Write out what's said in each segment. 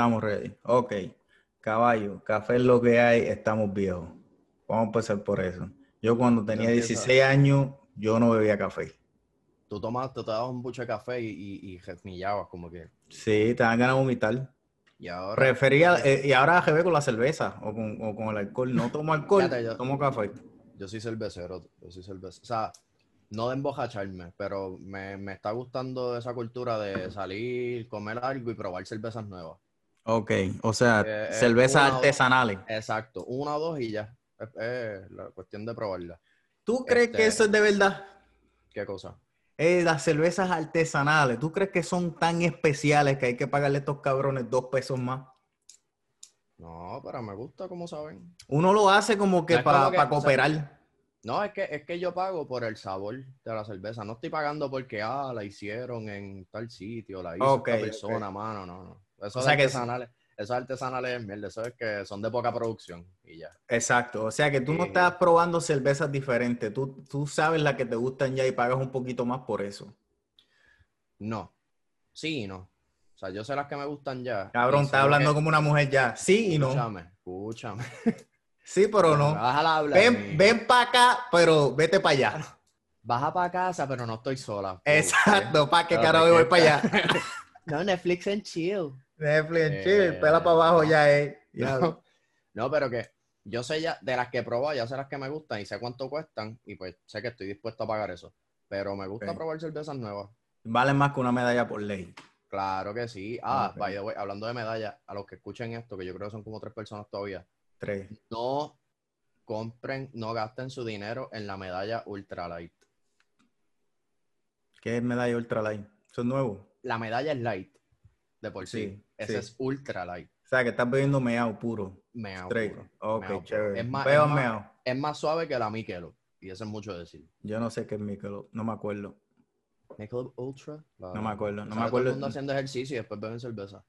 Estamos ready. Ok. Caballo, café es lo que hay, estamos viejos. Vamos a empezar por eso. Yo cuando tenía empieza. 16 años, yo no bebía café. Tú tomas, te dabas un buche de café y, y, y resmillabas como que. Sí, te dan ganas de vomitar. Y ahora. Prefería, eh, y ahora bebé con la cerveza o con, o con el alcohol. No tomo alcohol, Fíjate, yo- tomo café. Yo soy cervecero, yo soy cervecero. O sea, no de embojacharme, pero me, me está gustando esa cultura de salir, comer algo y probar cervezas nuevas. Ok, o sea, Eh, eh, cervezas artesanales. Exacto, una o dos y ya. Es, es la cuestión de probarla. ¿Tú crees que este- eso es de verdad? ¿Qué cosa? Eh, las cervezas artesanales, ¿tú crees que son tan especiales que hay que pagarle a estos cabrones dos pesos más? No, pero me gusta, como saben. Uno lo hace como que No para o sea, cooperar. No, es que, es que yo pago por el sabor de la cerveza. No estoy pagando porque, ah, la hicieron en tal sitio, la hizo Ok, esta ok. persona, mano, no, no. Eso O es sea que- artesanales, eso es artesanales es mierda, eso es que son de poca producción y ya. Exacto, o sea que tú no estás probando cervezas diferentes, tú, tú sabes las que te gustan ya y pagas un poquito más por eso. No, sí y no. O sea, yo sé las que me gustan ya. Cabrón, estás hablando que- como una mujer ya. Sí y no. Escúchame, escúchame. Sí, pero no. Hablar, Ven, ven para acá, pero vete para allá. Baja para casa, pero no estoy sola. Exacto, ¿para qué carajo ¿de voy para allá? No, Netflix and chill. Netflix, Eh, chill, pela para abajo ya es. Ya. No, no, pero que yo sé ya, de las que he probado, ya sé las que me gustan y sé cuánto cuestan y pues sé que estoy dispuesto a pagar eso. Pero me gusta Ok. probar cervezas nuevas. Vale más que una medalla por ley. Claro que sí. Ah, Ok. by the way, hablando de medallas, a los que escuchen esto, que yo creo que son como tres personas todavía, Tres. no compren, no gasten su dinero en la medalla ultralight. ¿Qué es medalla ultralight? Eso es nuevo. La medalla es light, de por sí. Sí, sí. es ultralight. O sea, que estás bebiendo meao puro. Meao Straight. puro. Ok, Meao puro. chévere. Es más, es más- meao. Es más suave que la Michelob. Y eso es mucho decir. Yo no sé qué es Michelob, no me acuerdo. Michelob Ultra. la- No me acuerdo, no me todo acuerdo. el mundo haciendo ejercicio y después beben cerveza.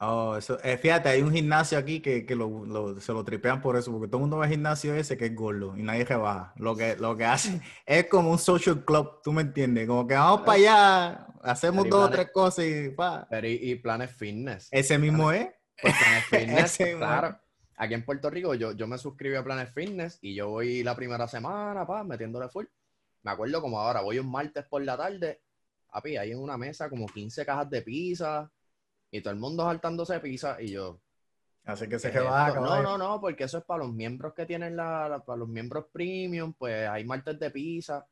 Oh, eso, eh, fíjate, hay un gimnasio aquí que, que lo, lo- se lo tripean por eso, porque todo el mundo va al gimnasio ese que es gordo y nadie rebaja. Lo que, lo que hacen es como un social club, ¿tú me entiendes? Como que vamos para allá, hacemos Pero dos o tres cosas y pa. Pero y, y planes fitness. Ese mismo es. Pues planes fitness, mismo claro. Aquí en Puerto Rico yo, yo me suscribí a planes fitness y yo voy la primera semana, pa, metiéndole full. Me acuerdo como ahora, voy un martes por la tarde, papi, hay en una mesa como 15 cajas de pizza y todo el mundo saltándose pizza y yo, Así que se ¿Qué es rebaja? No, no, no, porque eso es para los miembros que tienen la, la- para los miembros premium, pues hay martes de pizza.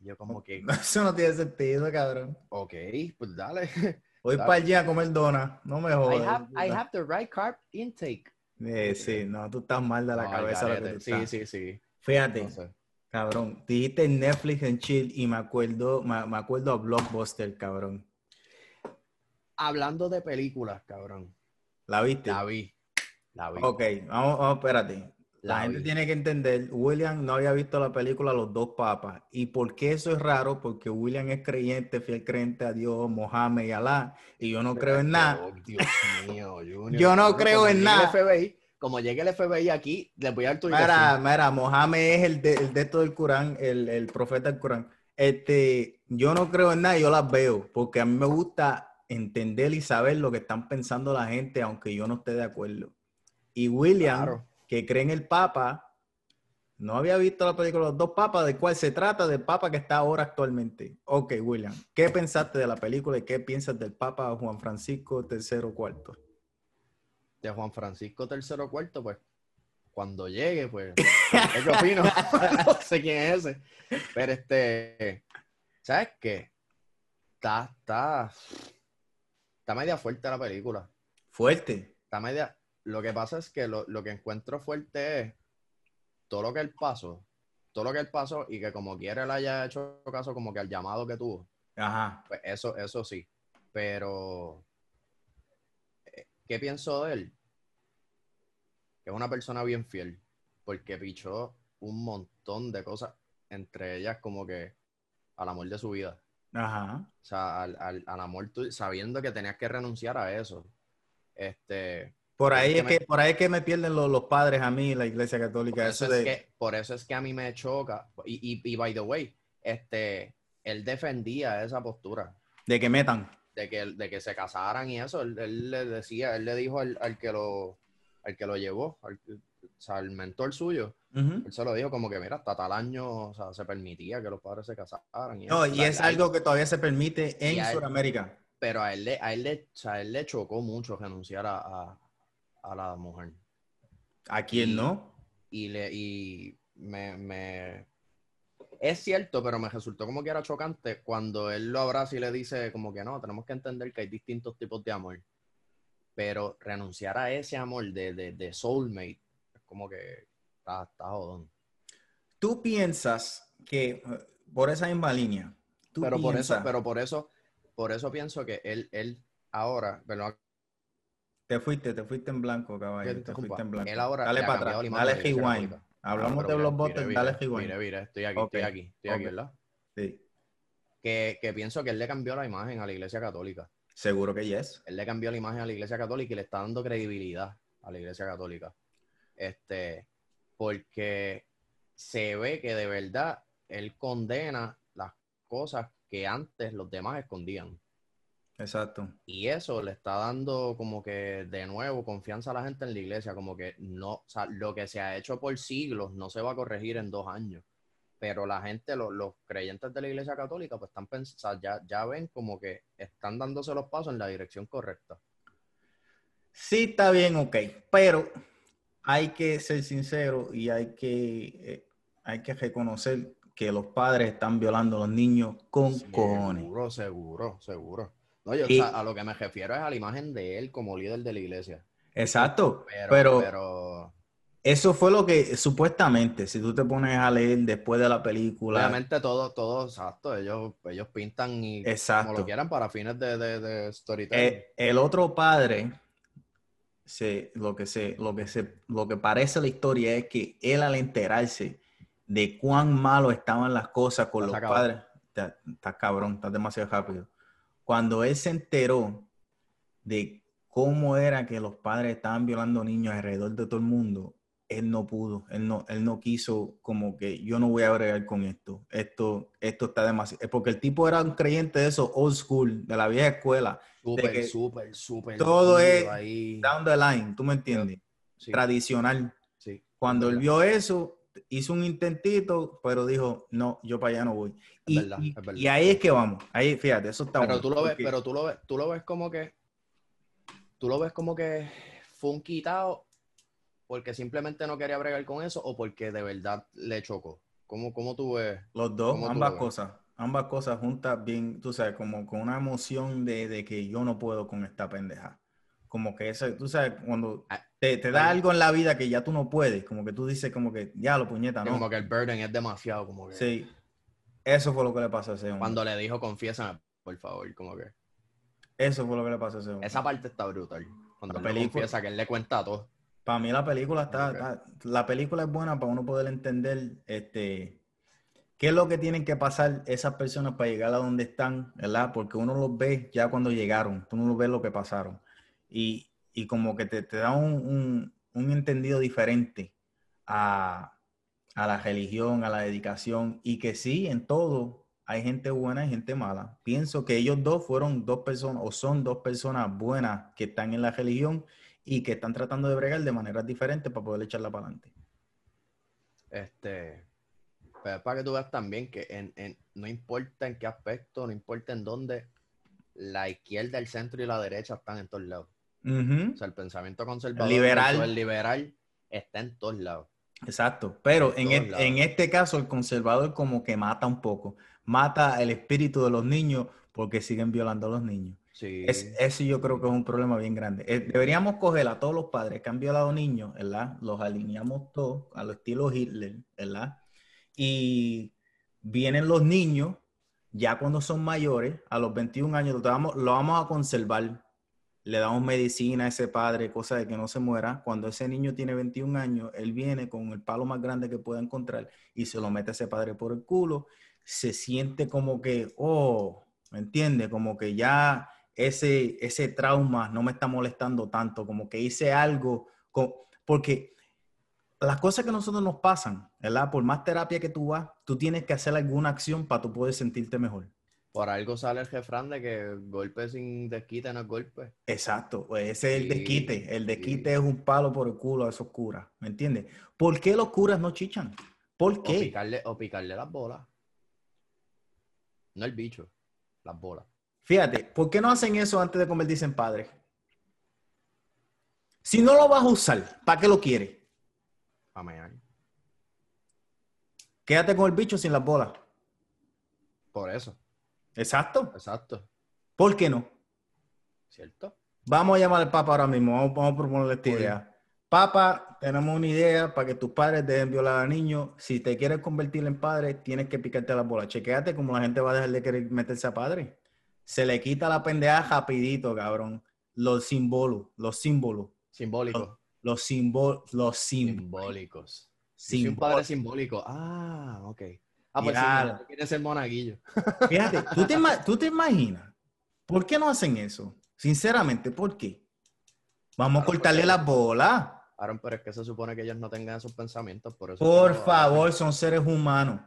Yo como que, Eso no tiene sentido, cabrón. ok, pues dale. Voy Dale. para allá a comer dona, no me I jodas. have, I have the right carb intake. Eh, sí, no, tú estás mal de la No, cabeza. lo que garete. tú Sí, estás. sí, sí. Fíjate, No sé. cabrón, dijiste Netflix en chill y me acuerdo, me, me acuerdo a Blockbuster, cabrón. Hablando de películas, cabrón. ¿La viste? La vi. La vi. Ok, vamos, vamos, espérate. La, La gente vi. tiene que entender, William no había visto la película Los dos papas. ¿Y por qué eso es raro? Porque William es creyente, fiel creyente a Dios, Mohammed y Alá, y yo no creo en nada. Oh, Dios mío, Junior. Yo no creo en nada. FBI, como llegue el FBI aquí, les voy a dar tu Mira, mira, Mohammed es el de, el de esto del Corán, el, el profeta del Corán. Este, yo no creo en nada, yo las veo, porque a mí me gusta entender y saber lo que están pensando la gente, aunque yo no esté de acuerdo. Y William, Claro. que cree en el Papa, no había visto la película Los dos Papas, de cuál se trata del Papa que está ahora actualmente. Ok, William, ¿qué pensaste de la película y qué piensas del Papa Juan Francisco III cuarto? de Juan Francisco III Cuarto, pues cuando llegue, pues, ¿qué opino? no sé quién es ese. Pero este, ¿sabes qué? Está, está, está media fuerte la película. Fuerte. Está media. Lo que pasa es que lo, lo que encuentro fuerte es todo lo que él pasó, todo lo que él pasó y que como quiera él haya hecho caso como que al llamado que tuvo. Ajá. Pues eso, eso sí. Pero, eh, ¿qué pienso de él? Que es una persona bien fiel, porque pichó un montón de cosas, entre ellas como que al amor de su vida. Ajá. O sea, al, al, al amor, tu- sabiendo que tenías que renunciar a eso. Este, Por ahí es es que que, por ahí es que me pierden los, los padres a mí, la iglesia por, católica. eso Eso es de, que, por eso es que a mí me choca. Y, y, y by the way, este, él defendía esa postura. de que metan. de que, de que se casaran y eso, él, él le decía, él le dijo al, al que lo al que lo llevó, al, o sea, al mentor suyo, Él se lo dijo como que, mira, hasta tal año, o sea, se permitía que los padres se casaran. Y No, eso. y es él- algo que todavía se permite en Sudamérica. Pero a él, le, a, él le, o sea, a él le chocó mucho renunciar a, a, a la mujer. ¿A quién y- no? Y, le, y me, me... Es cierto, pero me resultó como que era chocante cuando él lo abraza y le dice como que no, tenemos que entender que hay distintos tipos de amor. Pero renunciar a ese amor de, de, de soulmate, es como que está, está jodón. Tú piensas que, eh, por esa misma línea, tú Pero por eso, pero por eso, por eso pienso que él, él ahora, perdón, Te fuiste, te fuiste en blanco, caballo. te fuiste en blanco. él ahora dale para atrás, dale rewind. Hablamos de los mira, botes, dale rewind. Mire, mire, estoy aquí, estoy aquí, estoy aquí. ¿verdad? Sí, Que, que pienso que él le cambió la imagen a la Iglesia Católica. seguro que yes. Él le cambió la imagen a la Iglesia Católica y le está dando credibilidad a la Iglesia Católica. Este, porque se ve que de verdad él condena las cosas que antes los demás escondían. Exacto. Y eso le está dando como que de nuevo confianza a la gente en la iglesia, como que no, o sea, lo que se ha hecho por siglos no se va a corregir en dos años. Pero la gente, lo- los creyentes de la iglesia católica, pues están pensando, ya, ya ven como que están dándose los pasos en la dirección correcta. Sí, está bien, ok, pero hay que ser sincero y hay que, eh, hay que reconocer que los padres están violando a los niños con cojones. Seguro, seguro, seguro. No, yo, o Y- sea, a lo que me refiero es a la imagen de él como líder de la iglesia. Exacto, Pero, pero, pero eso fue lo que supuestamente, si tú te pones a leer después de la película, obviamente todo, todo, exacto, ellos, ellos pintan y como exacto, lo quieran para fines de, de, de storytelling. Eh, el otro padre, se, lo, que se, lo, que se, lo que parece la historia es que él al enterarse de cuán malo estaban las cosas con Está los padres, está, está cabrón, está demasiado rápido. Cuando él se enteró de cómo era que los padres estaban violando niños alrededor de todo el mundo, él no pudo, él no, él no quiso como que yo no voy a bregar con esto, esto, esto está demasiado, porque el tipo era un creyente de eso, old school, de la vieja escuela, Súper, súper, súper. todo es ahí. down the line, ¿tú me entiendes? Sí, Tradicional. sí, Cuando él vio eso, hizo un intentito, pero dijo, no, yo para allá no voy. Y, verdad, y- y ahí es que vamos, ahí fíjate, eso está Pero bueno, tú lo ves, pero tú lo ves, tú lo ves como que, tú lo ves como que fue un quitado porque simplemente no quería bregar con eso o porque de verdad le chocó. ¿Cómo, cómo tú ves? Los dos, ¿Cómo tú ambas ves? cosas, ambas cosas juntas bien, tú sabes, como con una emoción de, de que yo no puedo con esta pendeja. Como que eso, tú sabes, cuando Ah, te, te da algo en la vida que ya tú no puedes, como que tú dices como que, ya lo puñeta, ¿no? Como que el burden es demasiado, como que Sí, eso fue lo que le pasó a ese hombre. cuando le dijo confiésame, por favor, como que Eso fue lo que le pasó a ese hombre. esa parte está brutal. Cuando La él película- confiesa que él le cuenta todo. Para mí la película está, la película es buena para uno poder entender este qué es lo que tienen que pasar esas personas para llegar a donde están, ¿verdad? Porque uno los ve ya cuando llegaron, tú no los ves lo que pasaron. Y, y como que te, te da un, un- un entendido diferente a, a la religión, a la dedicación, y que sí, en todo hay gente buena y gente mala. Pienso que ellos dos fueron dos personas, o son dos personas buenas que están en la religión y que están tratando de bregar de maneras diferentes para poder echarla para adelante. Este, pero es para que tú veas también que en, en- no importa en qué aspecto, no importa en dónde, la izquierda, el centro y la derecha están en todos lados. O sea, el pensamiento conservador, Liberal. el liberal, está en todos lados. Exacto, pero En en, e- en este caso el conservador como que mata un poco, mata el espíritu de los niños porque siguen violando a los niños. Sí. Es, eso yo creo que es un problema bien grande. Eh, deberíamos coger a todos los padres que han violado niños, ¿verdad? Los alineamos todos a lo estilo Hitler, ¿verdad? Y vienen los niños, ya cuando son mayores, a los 21 años, lo vamos, lo vamos a conservar. Le damos medicina a ese padre, cosa de que no se muera. Cuando ese niño tiene 21 años, él viene con el palo más grande que pueda encontrar y se lo mete a ese padre por el culo. Se siente como que, oh, ¿me entiende? Como que ya ese, ese trauma no me está molestando tanto, como que hice algo, con- porque las cosas que a nosotros nos pasan, ¿verdad? Por más terapia que tú vas, tú tienes que hacer alguna acción para tú poder sentirte mejor. Por algo sale el jefrán de que golpe sin desquite no es golpe. Exacto, pues ese es el desquite. El desquite es un palo por el culo a esos curas, ¿me entiendes? ¿Por qué los curas no chichan? ¿Por O qué? picarle, o picarle las bolas. No el bicho, las bolas. Fíjate, ¿por qué no hacen eso antes de convertirse en padres? Si no lo vas a usar, ¿para qué lo quieres? Mear. Quédate con el bicho sin las bolas. Por eso, Exacto. exacto. ¿Por qué no? ¿Cierto? Vamos a llamar al Papa ahora mismo. Vamos, vamos a proponerle esta idea. Papa, tenemos una idea para que tus padres dejen violar a niños. Si te quieres convertir en padre, tienes que picarte las bolas. Chequéate cómo la gente va a dejar de querer meterse a padre. Se le quita la pendeja rapidito, cabrón. Los símbolos, los símbolos, Simbólico. los símbolos, los símbolos. Simbólicos. Yo soy un padre simbólico. Ah, ok. Ah, pues quiere ser monaguillo. Fíjate, ¿tú te, tú te imaginas, ¿por qué no hacen eso? Sinceramente, ¿por qué? Vamos a Claro, cortarle porque- las bolas. Aaron, pero es que se supone que ellos no tengan esos pensamientos, por eso. Por favor, son seres humanos.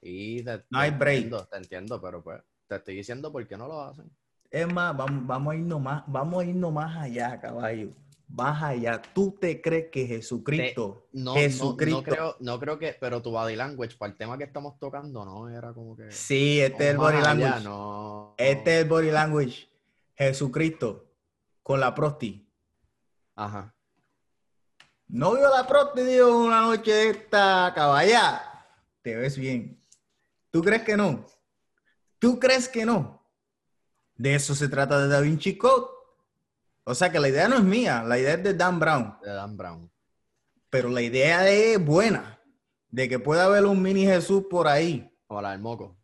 Y te, No hay break. Entiendo, te entiendo, pero pues te estoy diciendo por qué no lo hacen. Es más, vamos, vamos a irnos más, vamos a irnos más allá, caballo. Más allá. ¿Tú te crees que Jesucristo, No, no, Jesucristo, no creo, no creo que, pero tu body language para el tema que estamos tocando, no era como que. sí, este es el body allá, language. no. Este es el body language. Jesucristo con la prosti. Ajá. No vio la prosti, dijo una noche esta caballá. Te ves bien. ¿Tú crees que no? ¿Tú crees que no? De eso se trata de Da Vinci Code. O sea que la idea no es mía, la idea es de Dan Brown. De Dan Brown. Pero la idea es buena, de que pueda haber un mini Jesús por ahí. Como la del moco.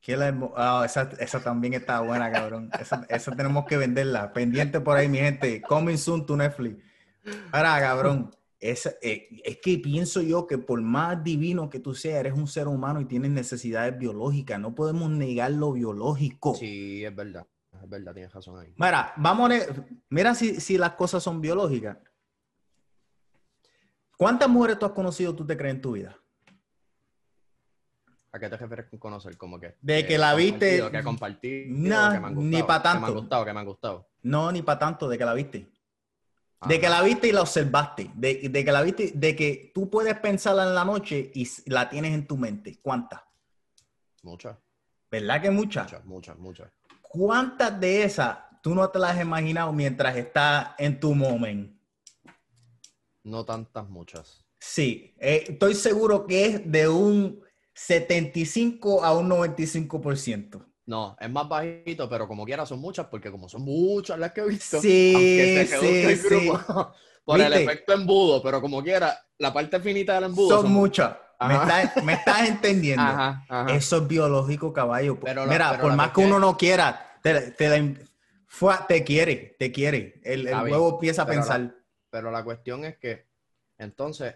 Que la hermo- ah, esa, esa también está buena, cabrón. Esa, esa tenemos que venderla. Pendiente por ahí, mi gente. Coming soon to Netflix. Ahora, cabrón. Eh, es que pienso yo que por más divino que tú seas, eres un ser humano y tienes necesidades biológicas. No podemos negar lo biológico. Sí, es verdad. Es verdad, tienes razón ahí. Mira, vamos a mira si, si las cosas son biológicas. ¿Cuántas mujeres tú has conocido tú te crees en tu vida? ¿A qué te refieres con conocer? Como que. De que la viste- Que compartí. Nah, que me han ni gustado, pa' Que me tanto. han gustado, que me han gustado. No, ni para tanto, de que la viste. De que la viste y la observaste. De, de que la viste, de que tú puedes pensarla en la noche y la tienes en tu mente. ¿Cuántas? Muchas, ¿Verdad que muchas? muchas, muchas, muchas. ¿Cuántas de esas tú no te las has imaginado mientras estás en tu momento? No tantas, muchas. Sí, eh, estoy seguro que es de un 75 a un 95%. No, es más bajito, pero como quiera son muchas, porque como son muchas las que he visto, Sí, aunque se reduzca el sí, grupo por el efecto embudo, pero como quiera, la parte finita del embudo Son son muchas. ¿Me estás, me estás entendiendo? Ajá, ajá. Eso es biológico, caballo. Pero la- Mira, pero por más que uno no quiera, te, te la- te quiere, te quiere. El, el huevo empieza a pero la- pensar. Pero la cuestión es que, entonces,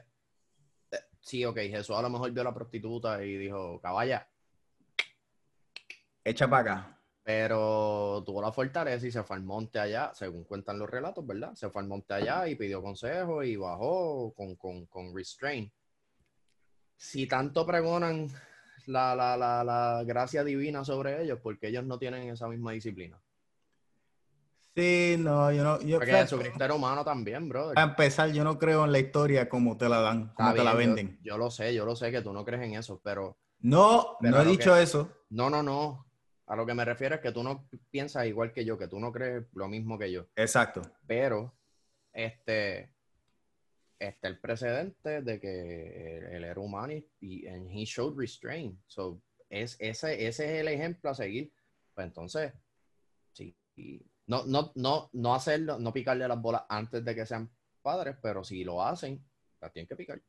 eh, sí, ok, Jesús a lo mejor vio a la prostituta y dijo, caballa, Echa para acá. pero tuvo la fortaleza y se fue al monte allá, según cuentan los relatos, ¿verdad? Se fue al monte allá y pidió consejo y bajó con, con, con restraint. Si tanto pregonan la, la, la, la gracia divina sobre ellos, porque ellos no tienen esa misma disciplina. Sí, no, yo no. Yo, Porque fíjate, Jesucristo era humano también, brother. para empezar, yo no creo en la historia como te la dan, como Está te la bien, yo- venden. Yo, lo sé, yo lo sé que tú no crees en eso, pero No, Pero no he dicho que- eso. no, no, no. A lo que me refiero es que tú no piensas igual que yo, que tú no crees lo mismo que yo. Exacto. Pero, este, está el precedente de que él, él era humano y, and he showed restraint. So, es, ese, ese es el ejemplo a seguir. Pues entonces, sí. no, no, no, no hacerlo, no picarle las bolas antes de que sean padres, pero si lo hacen, las tienen que picar.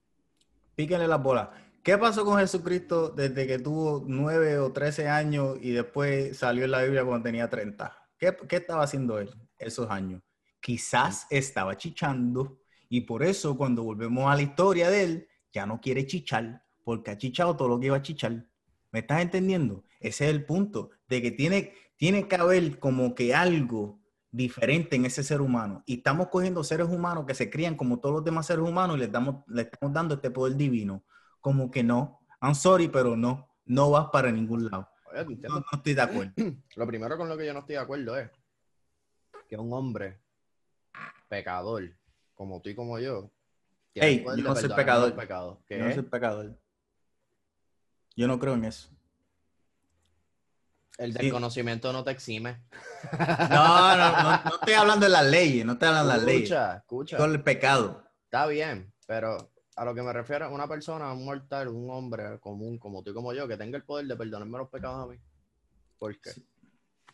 Píquenle las bolas. ¿Qué pasó con Jesucristo desde que tuvo 9 o 13 años y después salió en la Biblia cuando tenía 30? ¿Qué, qué estaba haciendo él esos años? Quizás estaba chichando y por eso cuando volvemos a la historia de él, ya no quiere chichar, porque ha chichado todo lo que iba a chichar. ¿Me estás entendiendo? Ese es el punto, de que tiene, tiene que haber como que algo diferente en ese ser humano. Y estamos cogiendo seres humanos que se crían como todos los demás seres humanos y les, damos, le estamos dando este poder divino. Como que no. I'm sorry, pero no. No vas para ningún lado. Oye, ¿te No, no estoy de acuerdo. Lo primero con lo que yo no estoy de acuerdo es que un hombre pecador, como tú y como yo, Ey, yo no soy pecador. Yo no soy pecador. Yo no creo en eso. El Sí. desconocimiento no te exime. No, no, no, no estoy hablando de las leyes, no estoy hablando de las leyes. Escucha, escucha. Con el pecado. Está bien, pero a lo que me refiero una persona, un mortal, un hombre común como tú y como yo, que tenga el poder de perdonarme los pecados a mí. ¿Por qué?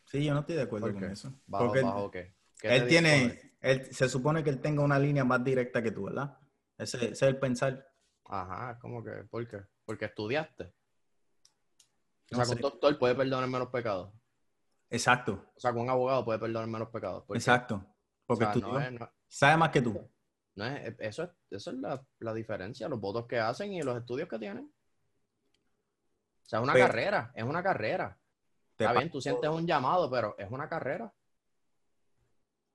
Sí, yo no estoy de acuerdo ¿Por con eso. ¿Bajo, Porque él- bajo qué? ¿Qué te él tiene, él, se supone que él tenga una línea más directa que tú, ¿verdad? Ese, ese es el pensar. Ajá, como que, ¿por qué? Porque estudiaste. O sea, sé. un doctor puede perdonarme los pecados. Exacto, O sea, que un abogado puede perdonarme los pecados. Exacto. Porque O sea, tú no es, no- sabe más que tú. No es- eso es, eso es la, la diferencia, los votos que hacen y los estudios que tienen. O sea, es una Pero- carrera, es una carrera. Está bien, tú sientes un llamado, pero es una carrera.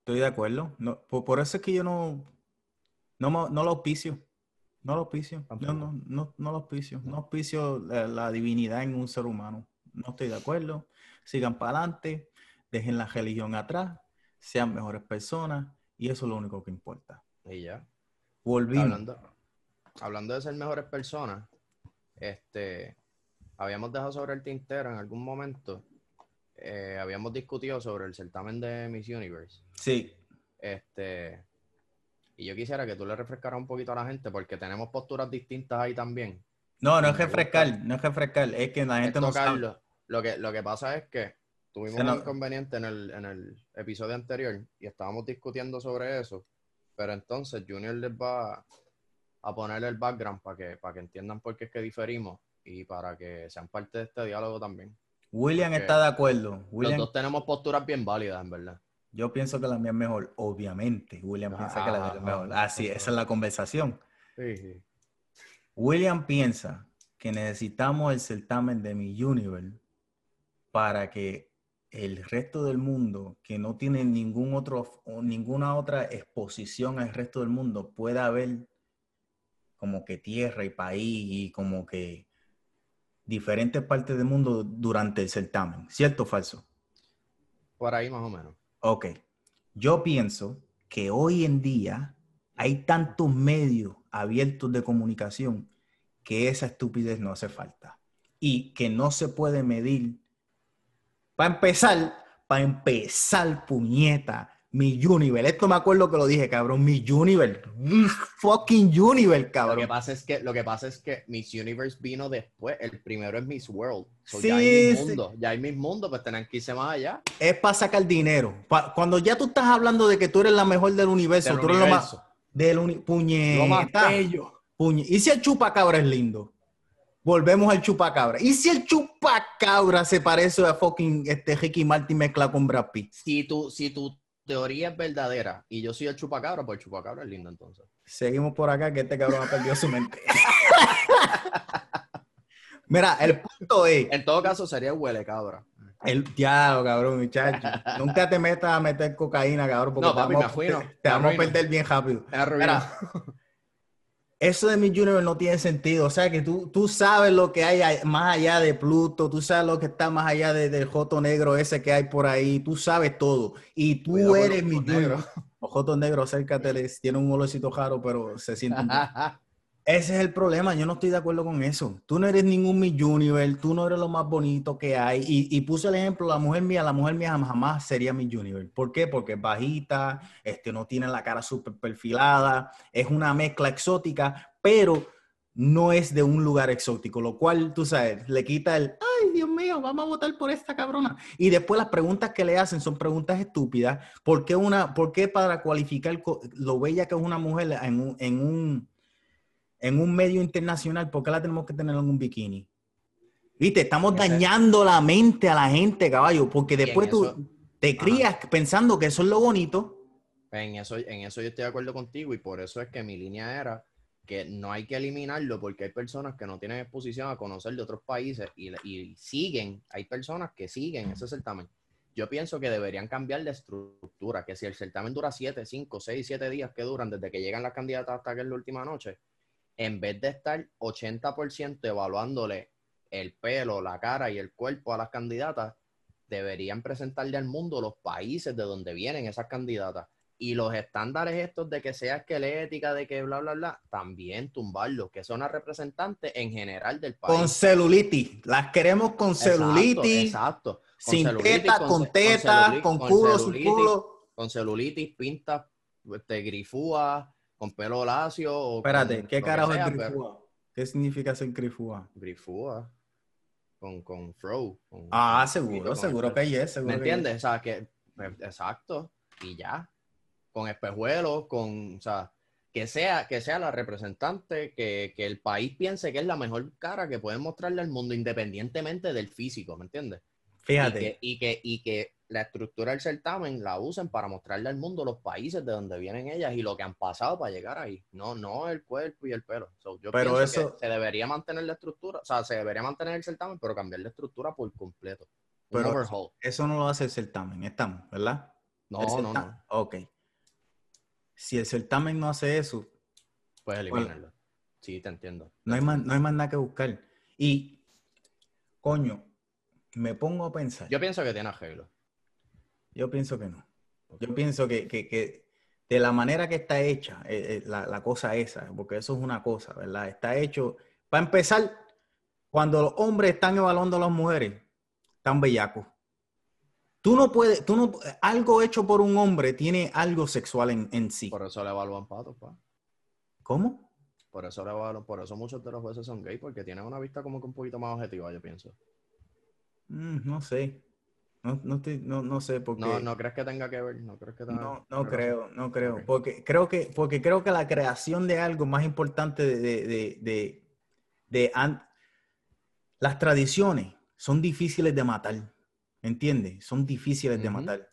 Estoy de acuerdo. No, por, por eso es que yo no, no, no lo auspicio. No lo auspicio. No, no, no, no lo auspicio. No auspicio la, la divinidad en un ser humano. No estoy de acuerdo. Sigan para adelante. Dejen la religión atrás. Sean mejores personas. Y eso es lo único que importa. Y ya. Volvimos. Hablando, hablando de ser mejores personas, este, habíamos dejado sobre el tintero en algún momento, eh, habíamos discutido sobre el certamen de Miss Universe. Sí. Este, y yo quisiera que tú le refrescaras un poquito a la gente, porque tenemos posturas distintas ahí también. No, no es refrescar. No es refrescar. Es que la gente no sabe. Lo que, lo que pasa es que tuvimos Se no- un inconveniente en el, en el episodio anterior y estábamos discutiendo sobre eso, pero entonces Junior les va a poner el background para que, para que entiendan por qué es que diferimos y para que sean parte de este diálogo también. William Porque está de acuerdo. Los William, dos tenemos posturas bien válidas, en verdad. yo pienso que la mía es mejor. Obviamente. William piensa que la él es mejor. Así, ah, esa es la conversación. Sí, sí. William piensa que necesitamos el certamen de mi Universe para que el resto del mundo, que no tiene ningún otro, o ninguna otra exposición al resto del mundo, pueda ver como que tierra y país y como que diferentes partes del mundo durante el certamen. ¿Cierto o falso? Por ahí más o menos. Ok. Yo pienso que hoy en día hay tantos medios abiertos de comunicación que esa estupidez no hace falta. Y que no se puede medir. Para empezar, para empezar, puñeta, mi Universe. Esto me acuerdo que lo dije, cabrón. Mi Universe. Mi fucking Universe, Lo que, cabrón. pasa es que, lo que pasa es que Miss Universe vino después. El primero es Miss World. So, Sí, ya hay Miss sí. Mundo. Ya hay Miss Mundo, pues tienen que irse más allá. Es para sacar dinero. Pa- cuando ya tú estás hablando de que tú eres la mejor del universo, Del tú eres lo más. Del uni- puñeta. Lo más bello. Puñe- ¿Y si el chupacabra es lindo? Volvemos al chupacabra. ¿Y si el chupacabra se parece a fucking este Ricky Martin mezcla con Brad Pitt? Si tu, si tu teoría es verdadera y yo soy el chupacabra, pues el chupacabra es lindo entonces. Seguimos por acá que este cabrón ha perdido su mente. Mira, el punto es, En todo caso, sería huele cabra. el diablo, cabrón, muchacho. Nunca te metas a meter cocaína, cabrón, porque No, papi, te vamos, me te- te vamos a perder bien rápido. Mira, eso de mi Junior no tiene sentido. O sea, que tú, tú sabes lo que hay más allá de Pluto, tú sabes lo que está más allá de- del Joto Negro ese que hay por ahí, tú sabes todo. Y tú Cuidado eres mi Junior. Los Jotos Negros, acércateles, tiene un olorcito raro, pero se sienten bien. Ese es el problema, yo no estoy de acuerdo con eso. Tú no eres ningún mi Junior, tú no eres lo más bonito que hay. Y, puse el ejemplo, la mujer mía, la mujer mía jamás, sería mi Junior. ¿Por qué? Porque es bajita, este, no tiene la cara súper perfilada, es una mezcla exótica, pero no es de un lugar exótico, lo cual, tú sabes, le quita el, ay, Dios mío, vamos a votar por esta cabrona. Y después las preguntas que le hacen son preguntas estúpidas. ¿Por qué, una, por qué para cualificar lo bella que es una mujer en un, en un medio internacional, por qué la tenemos que tener en un bikini? Viste, estamos dañando la mente a la gente, caballo, porque después tú te crías pensando que eso es lo bonito. En eso, en eso yo estoy de acuerdo contigo y por eso es que mi línea era que no hay que eliminarlo porque hay personas que no tienen exposición a conocer de otros países y, y siguen, hay personas que siguen ese certamen. Yo pienso que deberían cambiar de estructura, que si el certamen dura 7, 5, 6, 7 días que duran desde que llegan las candidatas hasta que es la última noche, en vez de estar 80% evaluándole el pelo, la cara y el cuerpo a las candidatas, deberían presentarle al mundo los países de donde vienen esas candidatas. Y los estándares estos de que sea esquelética, de que bla, bla, bla, también tumbarlos, que son las representantes en general del país. Con celulitis. Las queremos con celulitis. Exacto. Con sin celulitis, teta, con teta, celuli- con culo, sin culo. Con celulitis, pintas, este, grifúa, con pelo lacio. o Espérate, con ¿qué carajo sea, es pero- grifúa? ¿Qué significa ser grifúa? Grifúa. Con, con fro. con- Ah, seguro, con seguro este- que es, seguro ¿Me que entiendes? O sea, que, exacto, y ya. Con espejuelos, con, o sea, que sea, que sea la representante, que, que el país piense que es la mejor cara que pueden mostrarle al mundo, independientemente del físico, ¿me entiendes? Y Fíjate, que, y, que, y que la estructura del certamen la usen para mostrarle al mundo los países de donde vienen ellas y lo que han pasado para llegar ahí. No, no el cuerpo y el pelo. So, yo Pero eso- que se debería mantener la estructura, o sea, se debería mantener el certamen, pero cambiar la estructura por completo. Un Pero- overhaul. eso no lo hace el certamen, estamos, ¿verdad? No, no, no. Ok. Si el certamen no hace eso, Puedes eliminarlo. Sí, te entiendo. no hay más, no hay más nada que buscar. Y, coño, me pongo a pensar. Yo pienso que tiene arreglo. Yo pienso que no. Yo pienso que, que- que de la manera que está hecha eh, eh, la, la cosa esa, porque eso es una cosa, ¿verdad? Está hecho, para empezar, cuando los hombres están evaluando a las mujeres, están bellacos. Tú no puedes, tú no, algo hecho por un hombre tiene algo sexual en, en sí. Por eso le evalúan patos, pa. ¿Cómo? Por eso le evalúan, por eso muchos de los jueces son gay, porque tienen una vista como que un poquito más objetiva, yo pienso. Mm, no sé. No, no, estoy- no, no sé porque... No, no crees que tenga que ver, no crees que tenga No, no creo, no creo. Porque creo que, porque creo que la creación de algo más importante de, de, de, de- de an- las tradiciones son difíciles de matar. ¿Entiendes? Son difíciles de matar.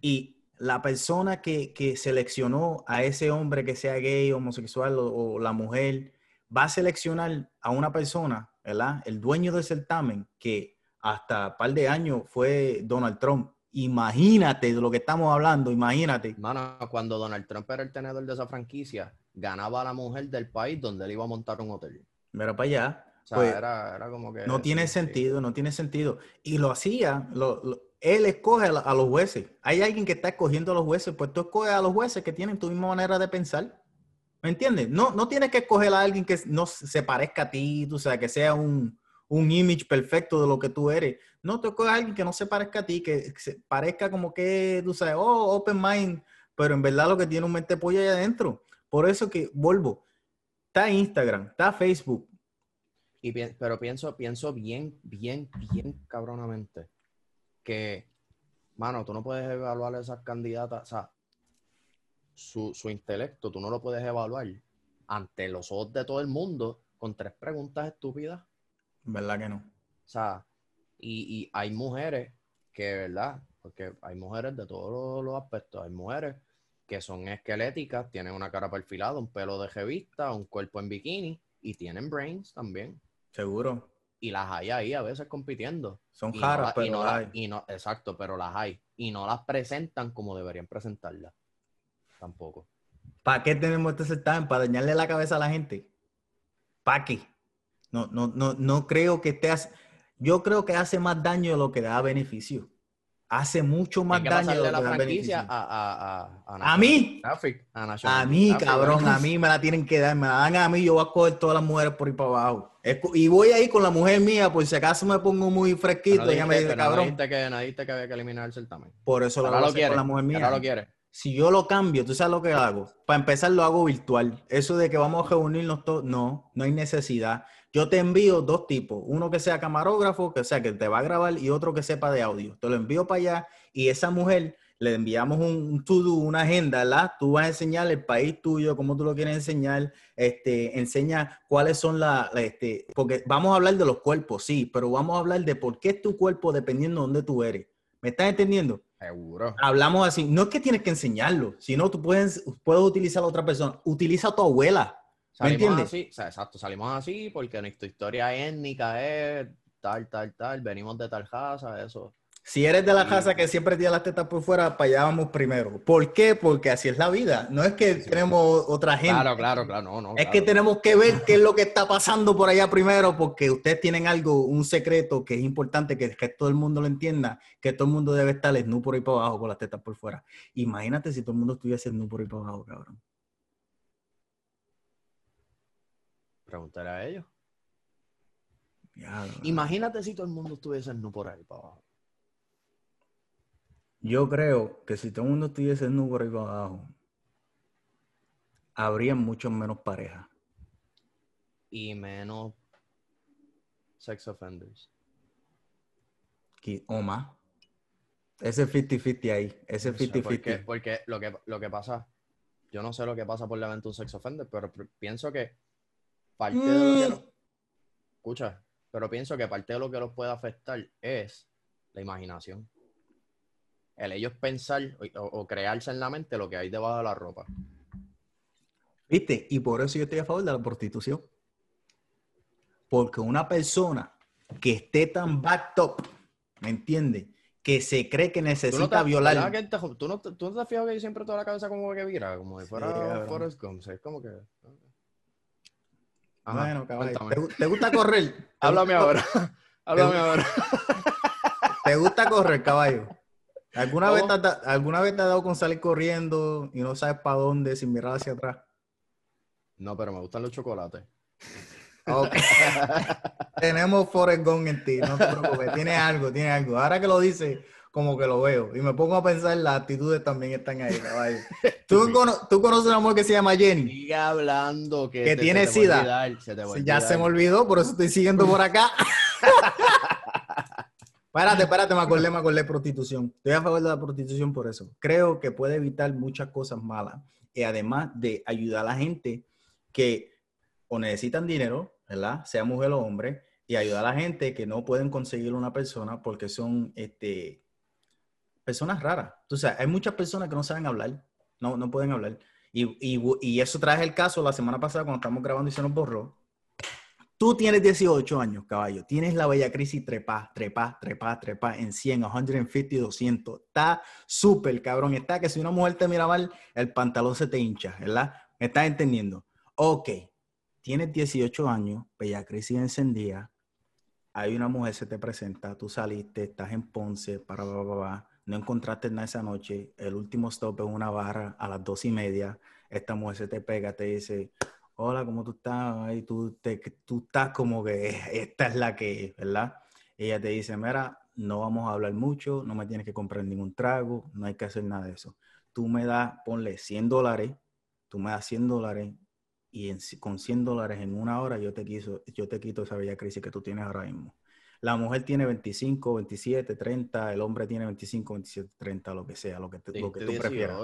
Y la persona que, que seleccionó a ese hombre que sea gay, homosexual o, o la mujer, va a seleccionar a una persona, ¿verdad? El dueño del certamen, que hasta un par de años fue Donald Trump. Imagínate de lo que estamos hablando, imagínate. Mano, cuando Donald Trump era el tenedor de esa franquicia, ganaba a la mujer del país donde él iba a montar un hotel. Mira para allá. O sea, Pues, era, era como que... No tiene sentido, no tiene sentido. Y lo hacía, lo- lo- él escoge a los jueces. Hay alguien que está escogiendo a los jueces, pues tú escoges a los jueces que tienen tu misma manera de pensar. ¿Me entiendes? No, no tienes que escoger a alguien que no se parezca a ti, tú sabes, que sea un, un image perfecto de lo que tú eres. No, escoges a alguien que no se parezca a ti, que se parezca como que, tú sabes, oh, open mind, pero en verdad lo que tiene un mente polla ahí adentro. Por eso que, vuelvo, está Instagram, está Facebook, Y pi- pero pienso, pienso bien, bien, bien cabronamente que, mano, tú no puedes evaluar a esas candidatas, o sea, su, su intelecto, tú no lo puedes evaluar ante los ojos de todo el mundo con tres preguntas estúpidas. ¿Verdad que no? O sea, y, y hay mujeres que, ¿verdad? Porque hay mujeres de todos los, los aspectos. Hay mujeres que son esqueléticas, tienen una cara perfilada, un pelo de revista, un cuerpo en bikini y tienen brains también. Seguro. Y las hay ahí a veces compitiendo. Son caras, no pero no la- hay. y no- exacto, pero las hay. Y no las presentan como deberían presentarlas. Tampoco. ¿Para qué tenemos este certamen? ¿Para dañarle la cabeza a la gente? ¿Para qué? No, no, no, no creo que esté... hace- Yo creo que hace más daño de lo que da beneficio. Hace mucho más daño de lo la que da beneficio. a, a, a, ¿A National mí? A mí, cabrón, a mí me la tienen que dar, me la dan a mí, yo voy a coger todas las mujeres por ahí para abajo. Y voy ahí con la mujer mía, por si acaso me pongo muy fresquito, ella me dice, no cabrón, que, no que había que eliminar el certamen. por eso lo voy lo quiere. con la mujer mía. Ahora lo quiere. Si yo lo cambio, ¿tú sabes lo que hago? Para empezar, lo hago virtual. Eso de que vamos a reunirnos todos, no, no hay necesidad. Yo te envío dos tipos, uno que sea camarógrafo, que sea que te va a grabar, y otro que sepa de audio. Te lo envío para allá y esa mujer le enviamos un, to-do, una agenda, ¿verdad? Tú vas a enseñar el país tuyo, cómo tú lo quieres enseñar, este, enseña cuáles son las, la- este, porque vamos a hablar de los cuerpos, sí, pero vamos a hablar de por qué es tu cuerpo dependiendo de dónde tú eres. ¿Me estás entendiendo? Seguro. hablamos así, no es que tienes que enseñarlo, sino tú puedes, puedes utilizar a otra persona, utiliza a tu abuela. ¿Me Salimos entiendes? así, o sea, exacto, salimos así porque nuestra historia étnica es tal, tal, tal, venimos de tal casa, eso. Si eres de la casa que siempre tiene las tetas por fuera, para allá vamos primero. ¿Por qué? Porque así es la vida. No es que tenemos otra gente. Claro, claro, claro. No, no, es que tenemos que ver qué es lo que está pasando por allá primero, porque ustedes tienen algo, un secreto que es importante que, que todo el mundo lo entienda, que todo el mundo debe estar nu por ahí para abajo con las tetas por fuera. Imagínate si todo el mundo estuviese nu por ahí para abajo, cabrón. Preguntar a ellos. Imagínate si todo el mundo estuviese nu por ahí para abajo. Yo creo que si todo el mundo estuviese nu por ahí para abajo, habría mucho menos parejas. Y menos sex offenders. O más. Ese 50-50 ahí. Ese 50-50. porque, lo, que, lo que pasa, yo no sé lo que pasa por la mente un sex offender, pero pienso que parte de lo que. Mm. escucha, pero pienso que parte de lo que los puede afectar es la imaginación el ellos pensar o, crearse en la mente lo que hay debajo de la ropa. ¿Viste? Y por eso yo estoy a favor de la prostitución. Porque una persona que esté tan backed up, ¿me entiendes? Que se cree que necesita violar. ¿tú, no, ¿Tú no te fijas que siempre toda la cabeza como que vira? Como si fuera Forrest Gump. Es como que... bueno, caballo. ¿Te, gusta correr? Háblame ahora. Háblame ahora. ¿Te gusta correr, caballo? ¿Alguna, vez te, ¿Alguna vez te ha dado con salir corriendo y no sabes para dónde sin mirar hacia atrás? No, pero me gustan los chocolates. Ok. Tenemos Forrest Gump en ti, no te preocupes. Tiene algo, tiene algo. Ahora que lo dices, como que lo veo. Y me pongo a pensar, las actitudes también están ahí, caballo. ¿Tú, ¿Tú conoces una mujer que se llama Jenny? Sigue hablando que, que tiene sida. ya se me olvidó, por eso estoy siguiendo por acá. Espérate, espérate, me acordé, me acordé de prostitución. Estoy a favor de la prostitución por eso. Creo que puede evitar muchas cosas malas. Y además de ayudar a la gente que o necesitan dinero, ¿verdad? Sea mujer o hombre, y ayudar a la gente que no pueden conseguir una persona porque son este, personas raras. O sea, hay muchas personas que no saben hablar, no, no pueden hablar. Y, y, y eso trae el caso la semana pasada cuando estamos grabando y se nos borró Tú tienes 18 años, caballo. Tienes la bella crisis trepa, trepa, trepa, trepa en 100, 150, 200. Está súper, cabrón. Está que si una mujer te mira mal, el pantalón se te hincha, ¿verdad? ¿Me estás entendiendo? Ok. Tienes 18 años, bella crisis encendida. Hay una mujer se te presenta, tú saliste, estás en Ponce, para, para, no encontraste nada esa noche. El último stop es una barra a las dos y media. Esta mujer se te pega, te dice, hola, ¿cómo tú estás? Y tú, te, tú estás como que esta es la que es, ¿verdad? Ella te dice, mira, no vamos a hablar mucho, no me tienes que comprar ningún trago, no hay que hacer nada de eso. Tú me das, ponle 100 dólares, tú me das 100 dólares y con 100 dólares en una hora yo te, quiso, yo te quito esa bella crisis que tú tienes ahora mismo. La mujer tiene 25, 27, 30, el hombre tiene 25, 27, 30, lo que sea, lo que, lo que tú prefieras.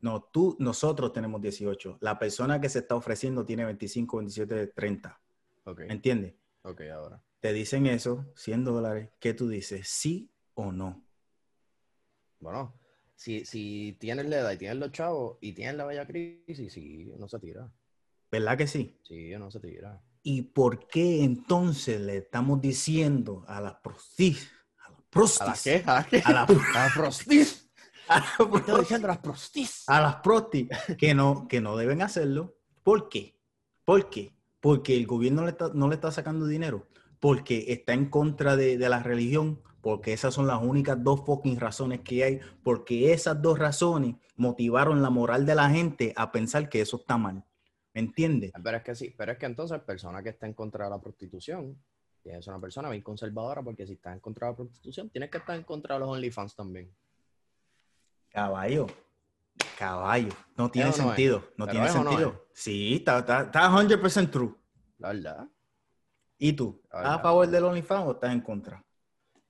No, tú, nosotros tenemos 18. La persona que se está ofreciendo tiene 25, 27, 30. Okay. ¿Entiendes? Ok, ahora. Te dicen eso, 100 dólares. ¿Qué tú dices? ¿Sí o no? Bueno, si, si tienes la edad y tienes los chavos y tienes la bella crisis, sí, no se tira. ¿Verdad que sí? Sí, no se tira. ¿Y por qué entonces le estamos diciendo a las prostis? A las prostis. ¿A qué? ¿A qué? A las prostis diciendo a las prostis. A las prostis que no, que no deben hacerlo. ¿Por qué? ¿Por qué? Porque el gobierno no le está sacando dinero. Porque está en contra de, la religión. Porque esas son las únicas dos fucking razones que hay. Porque esas dos razones motivaron la moral de la gente a pensar que eso está mal. ¿Me entiendes? Pero es que sí, pero es que entonces persona que está en contra de la prostitución es una persona bien conservadora porque si está en contra de la prostitución, tienes que estar en contra de los OnlyFans también. Caballo. Caballo. No tiene sentido. No, tiene sentido. Sí, está, está, está 100% true. La verdad. ¿Y tú? ¿Estás a favor del OnlyFans o estás en contra?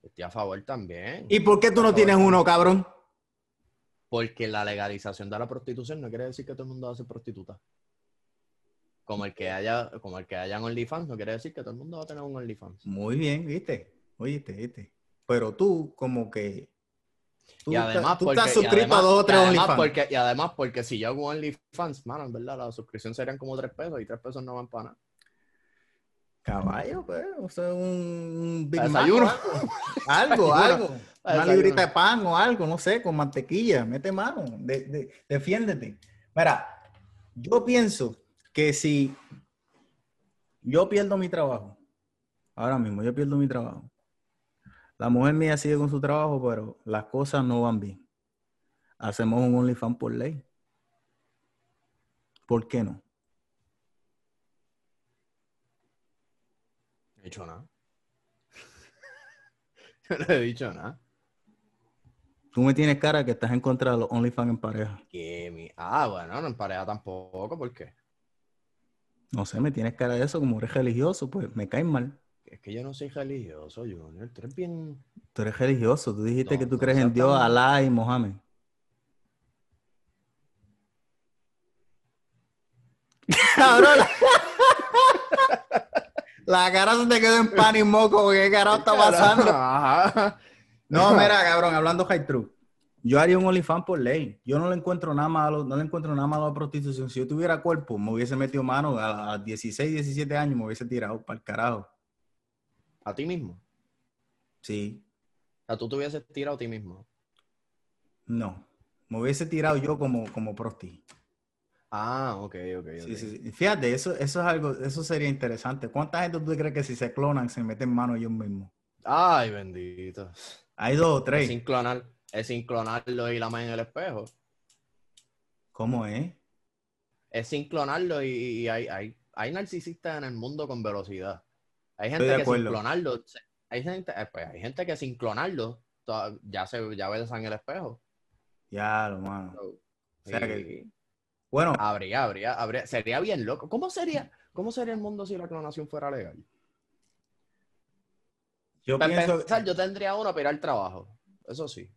Estoy a favor también. ¿Y por qué tú no tienes uno, cabrón? Porque la legalización de la prostitución no quiere decir que todo el mundo va a ser prostituta. Como el que haya, como el que haya OnlyFans, no quiere decir que todo el mundo va a tener un OnlyFans. Muy bien, viste. Oíste, viste. Pero tú, como que y además, tú estás suscrito a dos o tres OnlyFans. Porque, y además, porque si yo hago OnlyFans, mano, en verdad, la suscripción serían como tres pesos y tres pesos no van para nada. Caballo, pues, o sea, un Big Mac desayuno. Algo, algo, algo. Una librita de pan o algo, no sé, con mantequilla. Mete mano, de- de- defiéndete. Mira, yo pienso que si yo pierdo mi trabajo, ahora mismo yo pierdo mi trabajo, la mujer mía sigue con su trabajo, pero las cosas no van bien. Hacemos un OnlyFans por ley. ¿Por qué no? No he dicho nada. Yo no he dicho nada. Tú me tienes cara que estás en contra de los OnlyFans en pareja. Mi... Ah, bueno, no en pareja tampoco, ¿por qué? No sé, me tienes cara de eso, como eres religioso, pues me caes mal. Es que yo no soy religioso, Junior. Tú eres bien... Tú eres religioso, tú dijiste No, que tú no crees en Dios, tan- Alá y Mohammed. Cabrón, la... la cara se te quedó en pan y moco, ¿qué carajo está pasando? No, mira, cabrón, hablando high true. Yo haría un OnlyFans por ley. Yo no le encuentro nada malo, no le encuentro nada malo a la prostitución. Si yo tuviera cuerpo, me hubiese metido mano a, a 16, 17 años, me hubiese tirado para el carajo. A ti mismo. Sí, sea, tú te hubieses tirado a ti mismo. no. Me hubiese tirado yo como, como prosti. Ah, ok, ok. Sí, ok. sí, sí. Fíjate, eso, eso es algo, eso sería interesante. ¿Cuánta gente tú crees que si se clonan se meten mano ellos mismos? Ay, bendito. Hay dos o Es tres. sin clonar, es sin clonarlo y la mano en el espejo. ¿Cómo es? Es sin clonarlo y, y hay, hay, hay narcisistas en el mundo con velocidad. Hay gente que sin clonarlo, hay gente, eh, pues, hay gente que sin clonarlo ya se ya besan en el espejo. Ya, lo mano. So, O sea y- que- Bueno, Habría, habría, habría, sería bien loco. ¿Cómo sería, cómo sería el mundo si la clonación fuera legal? yo Para pienso, empezar, yo tendría uno para ir al trabajo. Eso sí.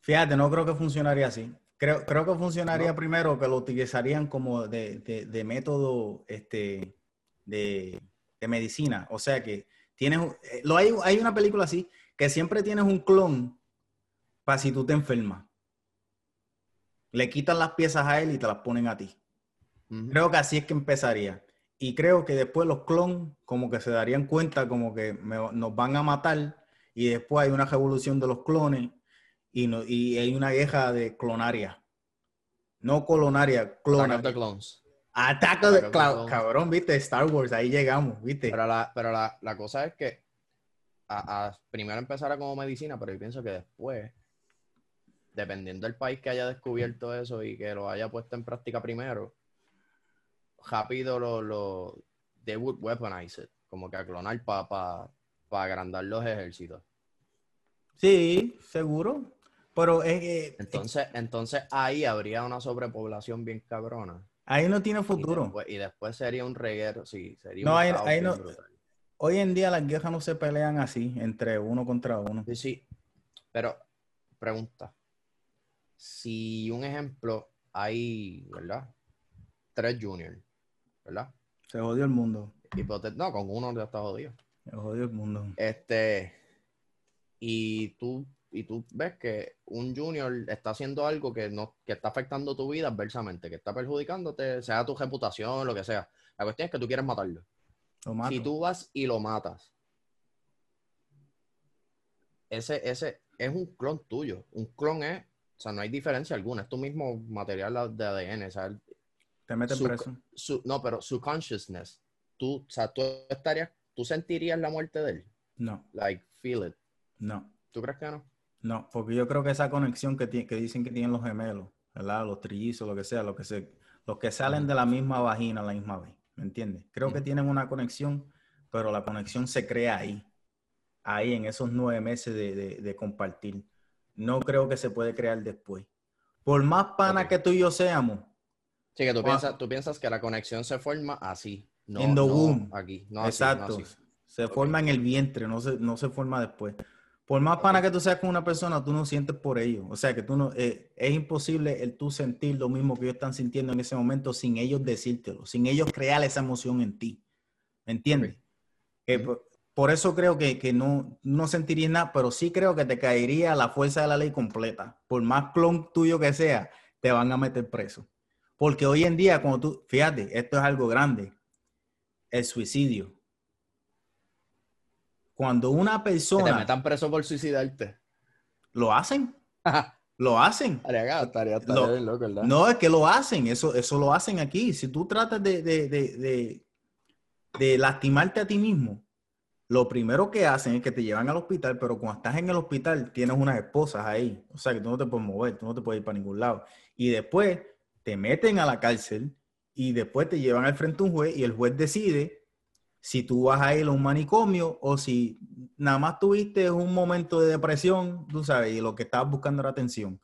Fíjate, no creo que funcionaría así. Creo, creo que funcionaría No. primero que lo utilizarían como de, de- de método este, de, de medicina. O sea que tienes, eh, lo hay, hay una película así, que siempre tienes un clon para si tú te enfermas. Le quitan las piezas a él y te las ponen a ti. Creo que así es que empezaría. Y creo que después los clones como que se darían cuenta como que me- nos van a matar y después hay una revolución de los clones y, no, y hay una guerra de clonaria. No colonaria, Attack of the clonaria. Clones. Attack of the cla- Clones. cabrón, viste, Star Wars, ahí llegamos, viste. Pero la, pero la, la cosa es que a, a- primero empezara como medicina, pero yo pienso que después, dependiendo del país que haya descubierto eso y que lo haya puesto en práctica primero, rápido lo, lo they would weaponize it, como que a clonar para pa, pa agrandar los ejércitos. Sí, seguro. Pero es que Entonces, entonces ahí habría una sobrepoblación bien cabrona. ahí no tiene Y futuro. después, y después sería un reguero, sí, sería No, un ahí- ahí no- brutal. Hoy en día las guerras no se pelean así, entre uno contra uno. Sí, sí. Pero, pregunta. Si un ejemplo hay, ¿verdad? Tres juniors, ¿verdad? Se jodió el mundo. Hipotet- no, con uno ya está jodido. Se jodió el mundo. Este, y tú, y tú ves que un junior está haciendo algo que no, que está afectando tu vida adversamente, que está perjudicándote, sea tu reputación, lo que sea. La cuestión es que tú quieres matarlo. Lo. Si tú vas y lo matas, ese, ese es un clon tuyo. Un clon es, o sea, no hay diferencia alguna, es tu mismo material de ADN. O sea, Te meten su- preso. su- no, pero su consciousness, tú, o sea, tú estarías, tú sentirías la muerte de él. No, Like, feel it. no, ¿Tú crees que no? No, porque yo creo que esa conexión que, dicen que tienen los gemelos, ¿verdad? Los trillizos, lo que sea, lo que se, los que salen de la misma vagina a la misma vez, ¿me entiendes? Creo que tienen una conexión, pero la conexión se crea ahí, ahí en esos nueve meses de, de- de compartir. No creo que se puede crear después. Por más pana que tú y yo seamos, Sí, que tú, piensas, tú piensas que la conexión se forma así. No, In the no womb. aquí. No así, Exacto. no así. Se forma en el vientre, no se, no se forma después. Por más pana que tú seas con una persona, tú no sientes por ellos. O sea que tú no, eh, es imposible el tú sentir lo mismo que ellos están sintiendo en ese momento sin ellos decírtelo, sin ellos crear esa emoción en ti. ¿Me entiendes? Por eso creo que, que no, no sentirías nada, pero sí creo que te caería la fuerza de la ley completa. Por más clon tuyo que sea, te van a meter preso. Porque hoy en día, cuando tú, fíjate, esto es algo grande, el suicidio. Cuando una Que te persona metan preso por suicidarte. lo hacen, lo hacen. Estaría, acá, estaría, estaría Lo- bien loco, ¿verdad? No, es que lo hacen, eso, eso lo hacen aquí. Si tú tratas de, de, de, de- de lastimarte a ti mismo, lo primero que hacen es que te llevan al hospital, pero cuando estás en el hospital tienes unas esposas ahí, o sea que tú no te puedes mover, tú no te puedes ir para ningún lado. Y después te meten a la cárcel y después te llevan al frente a un juez y el juez decide si tú vas a ir a un manicomio o si nada más tuviste un momento de depresión, tú sabes, y lo que estabas buscando era atención.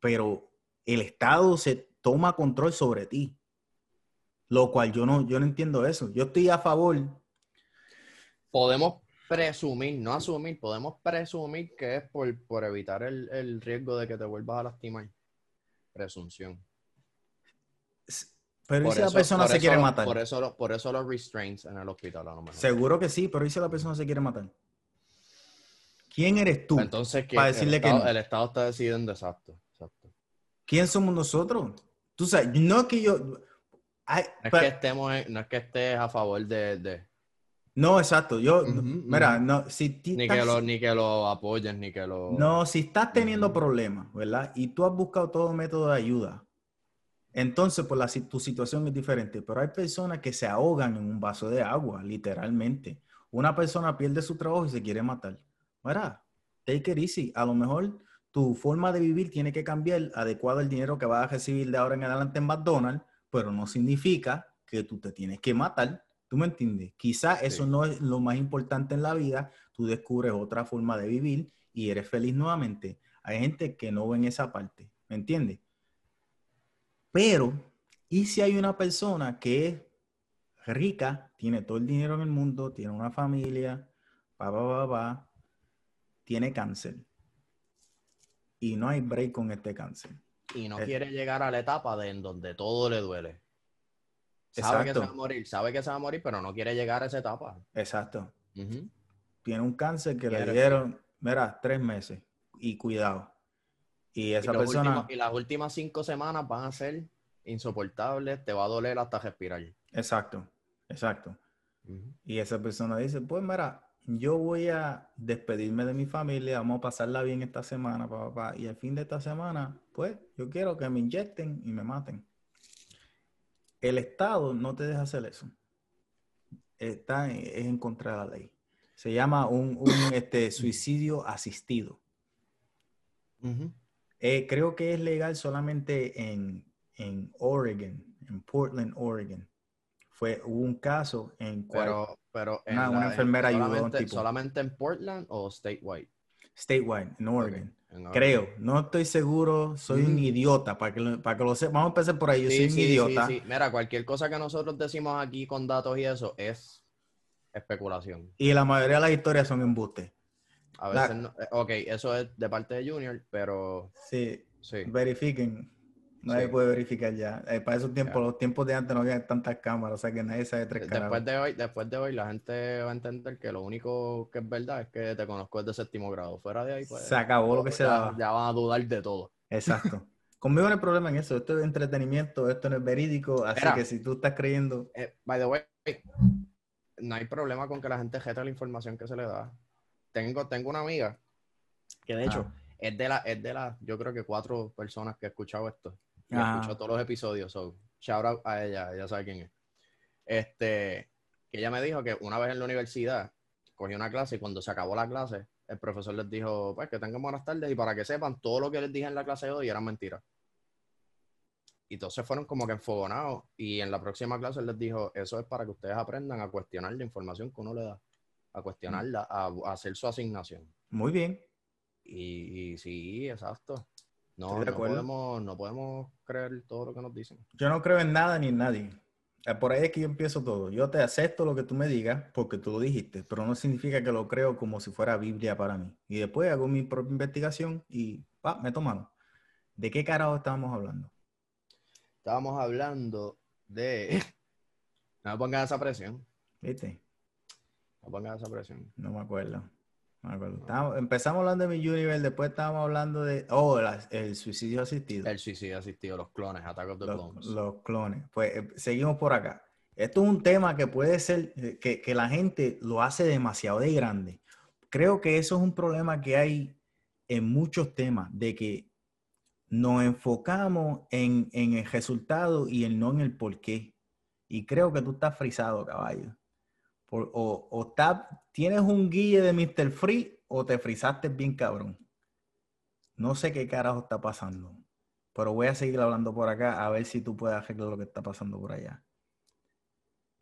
Pero el Estado se toma control sobre ti. Lo cual yo no, yo no entiendo eso. Yo estoy a favor. Podemos presumir, no asumir, podemos presumir que es por, por evitar el, el riesgo de que te vuelvas a lastimar. Presunción. Pero ¿y Por si la persona se quiere lo- matar? Por eso, lo- por eso los restraints en el hospital a lo mejor. Seguro que sí, pero ¿y si la persona se quiere matar? ¿Quién eres tú? Entonces, que para el, decirle que no. el Estado está decidiendo exacto. exacto. ¿Quién somos nosotros? Tú sabes, no es que yo... Ay, No es, pero- que estemos en- no es que estés a favor de, de- no, exacto. Yo, mira, no, si ni, que lo, ni que lo apoyen, ni que lo... No, si estás teniendo problemas, ¿verdad? Y tú has buscado todo método de ayuda, entonces pues la, tu situación es diferente. Pero hay personas que se ahogan en un vaso de agua, literalmente. Una persona pierde su trabajo y se quiere matar. Mira, take it easy. A lo mejor tu forma de vivir tiene que cambiar adecuado al dinero que vas a recibir de ahora en adelante en McDonald's, pero no significa que tú te tienes que matar. ¿Tú me entiendes? Quizás eso no es lo más importante en la vida. Tú descubres otra forma de vivir y eres feliz nuevamente. Hay gente que no ve en esa parte, ¿me entiendes? Pero, ¿y si hay una persona que es rica, tiene todo el dinero en el mundo, tiene una familia, pa, pa, pa, pa, tiene cáncer? Y no hay break con este cáncer. y no Eh. quiere llegar a la etapa de en donde todo le duele. Sabe que se va a morir, sabe que se va a morir, pero no quiere llegar a esa etapa. exacto. Tiene un cáncer que le dieron, mira, tres meses y cuidado. Y esa persona, últimos- y las últimas cinco semanas van a ser insoportables, te va a doler hasta respirar. exacto, exacto. Y esa persona dice, pues mira, yo voy a despedirme de mi familia, vamos a pasarla bien esta semana, pa, pa, pa, y al fin de esta semana, pues yo quiero que me inyecten y me maten. El Estado no te deja hacer eso. Está en- es en contra de la ley. Se llama un, un, este, suicidio asistido. Ujú. Eh, creo que es legal solamente en, en Oregon, en Portland, Oregon. Fue, hubo un caso en cual Pero, pero en Una- una en- enfermera ayudó a un solamente, tipo. solamente en Portland o statewide. statewide, en Oregon. Ok, en Oregon. Creo, no estoy seguro, soy un Mm. idiota, para que lo, para que lo sepa. Vamos a empezar por ahí, yo Sí, soy un sí, sí, idiota. sí. Mira, cualquier cosa que nosotros decimos aquí con datos y eso es especulación. Y la mayoría de las historias son embustes. A veces, no- eh, ok, eso es de parte de Junior, pero Sí, sí. verifiquen. Nadie Sí. puede verificar ya. Eh, para esos tiempos, los tiempos de antes no había tantas cámaras, o sea que nadie sabe tres Después caras. de hoy, después de hoy, la gente va a entender que lo único que es verdad es que te conozco desde séptimo grado. Fuera de ahí, pues. Se acabó lo que se daba. ya van a dudar de todo. Exacto. Conmigo no hay problema en eso. Esto es entretenimiento, esto no es verídico. Así que si tú estás creyendo, Eh, by the way, no hay problema con que la gente jeta la información que se le da. Tengo, tengo una amiga que de hecho Ah. es de la, es de las, yo creo que cuatro personas que he escuchado esto. Y Ah. escuchado todos los episodios. So, shout out a ella, ella sabe quién es. Este, que ella me dijo que una vez en la universidad cogió una clase y cuando se acabó la clase, el profesor les dijo, pues que tengan buenas tardes y para que sepan, todo lo que les dije en la clase de hoy eran mentiras. Y entonces fueron como que enfogonados. Y en la próxima clase les dijo, eso es para que ustedes aprendan a cuestionar la información que uno le da. A cuestionarla, a, a hacer su asignación. muy bien. Y, y sí, exacto. No, no, podemos, no podemos creer todo lo que nos dicen. Yo no creo en nada ni en nadie. Eh, Por ahí es que yo empiezo todo. Yo te acepto lo que tú me digas porque tú lo dijiste, pero no significa que lo creo como si fuera Biblia para mí. Y después hago mi propia investigación y pa, me toman. ¿De qué carajo estábamos hablando? Estábamos hablando de... No me pongan esa presión. ¿Viste? No pongan esa presión. No me acuerdo. No me acuerdo. Estábamos- empezamos hablando de mi Universe, después estábamos hablando de, oh, la- el suicidio asistido. El suicidio asistido, los clones, Attack of the los, Clones. los clones. Pues eh, seguimos por acá. Esto es un tema que puede ser, eh, que, que la gente lo hace demasiado de grande. creo que eso es un problema que hay en muchos temas, de que nos enfocamos en, el resultado y el no en el por qué. Y creo que tú estás frisado, caballo. O, o tienes un guille de Mr. Free o te frisaste bien cabrón. No sé qué carajo está pasando, pero voy a seguir hablando por acá a ver si tú puedes arreglar lo que está pasando por allá.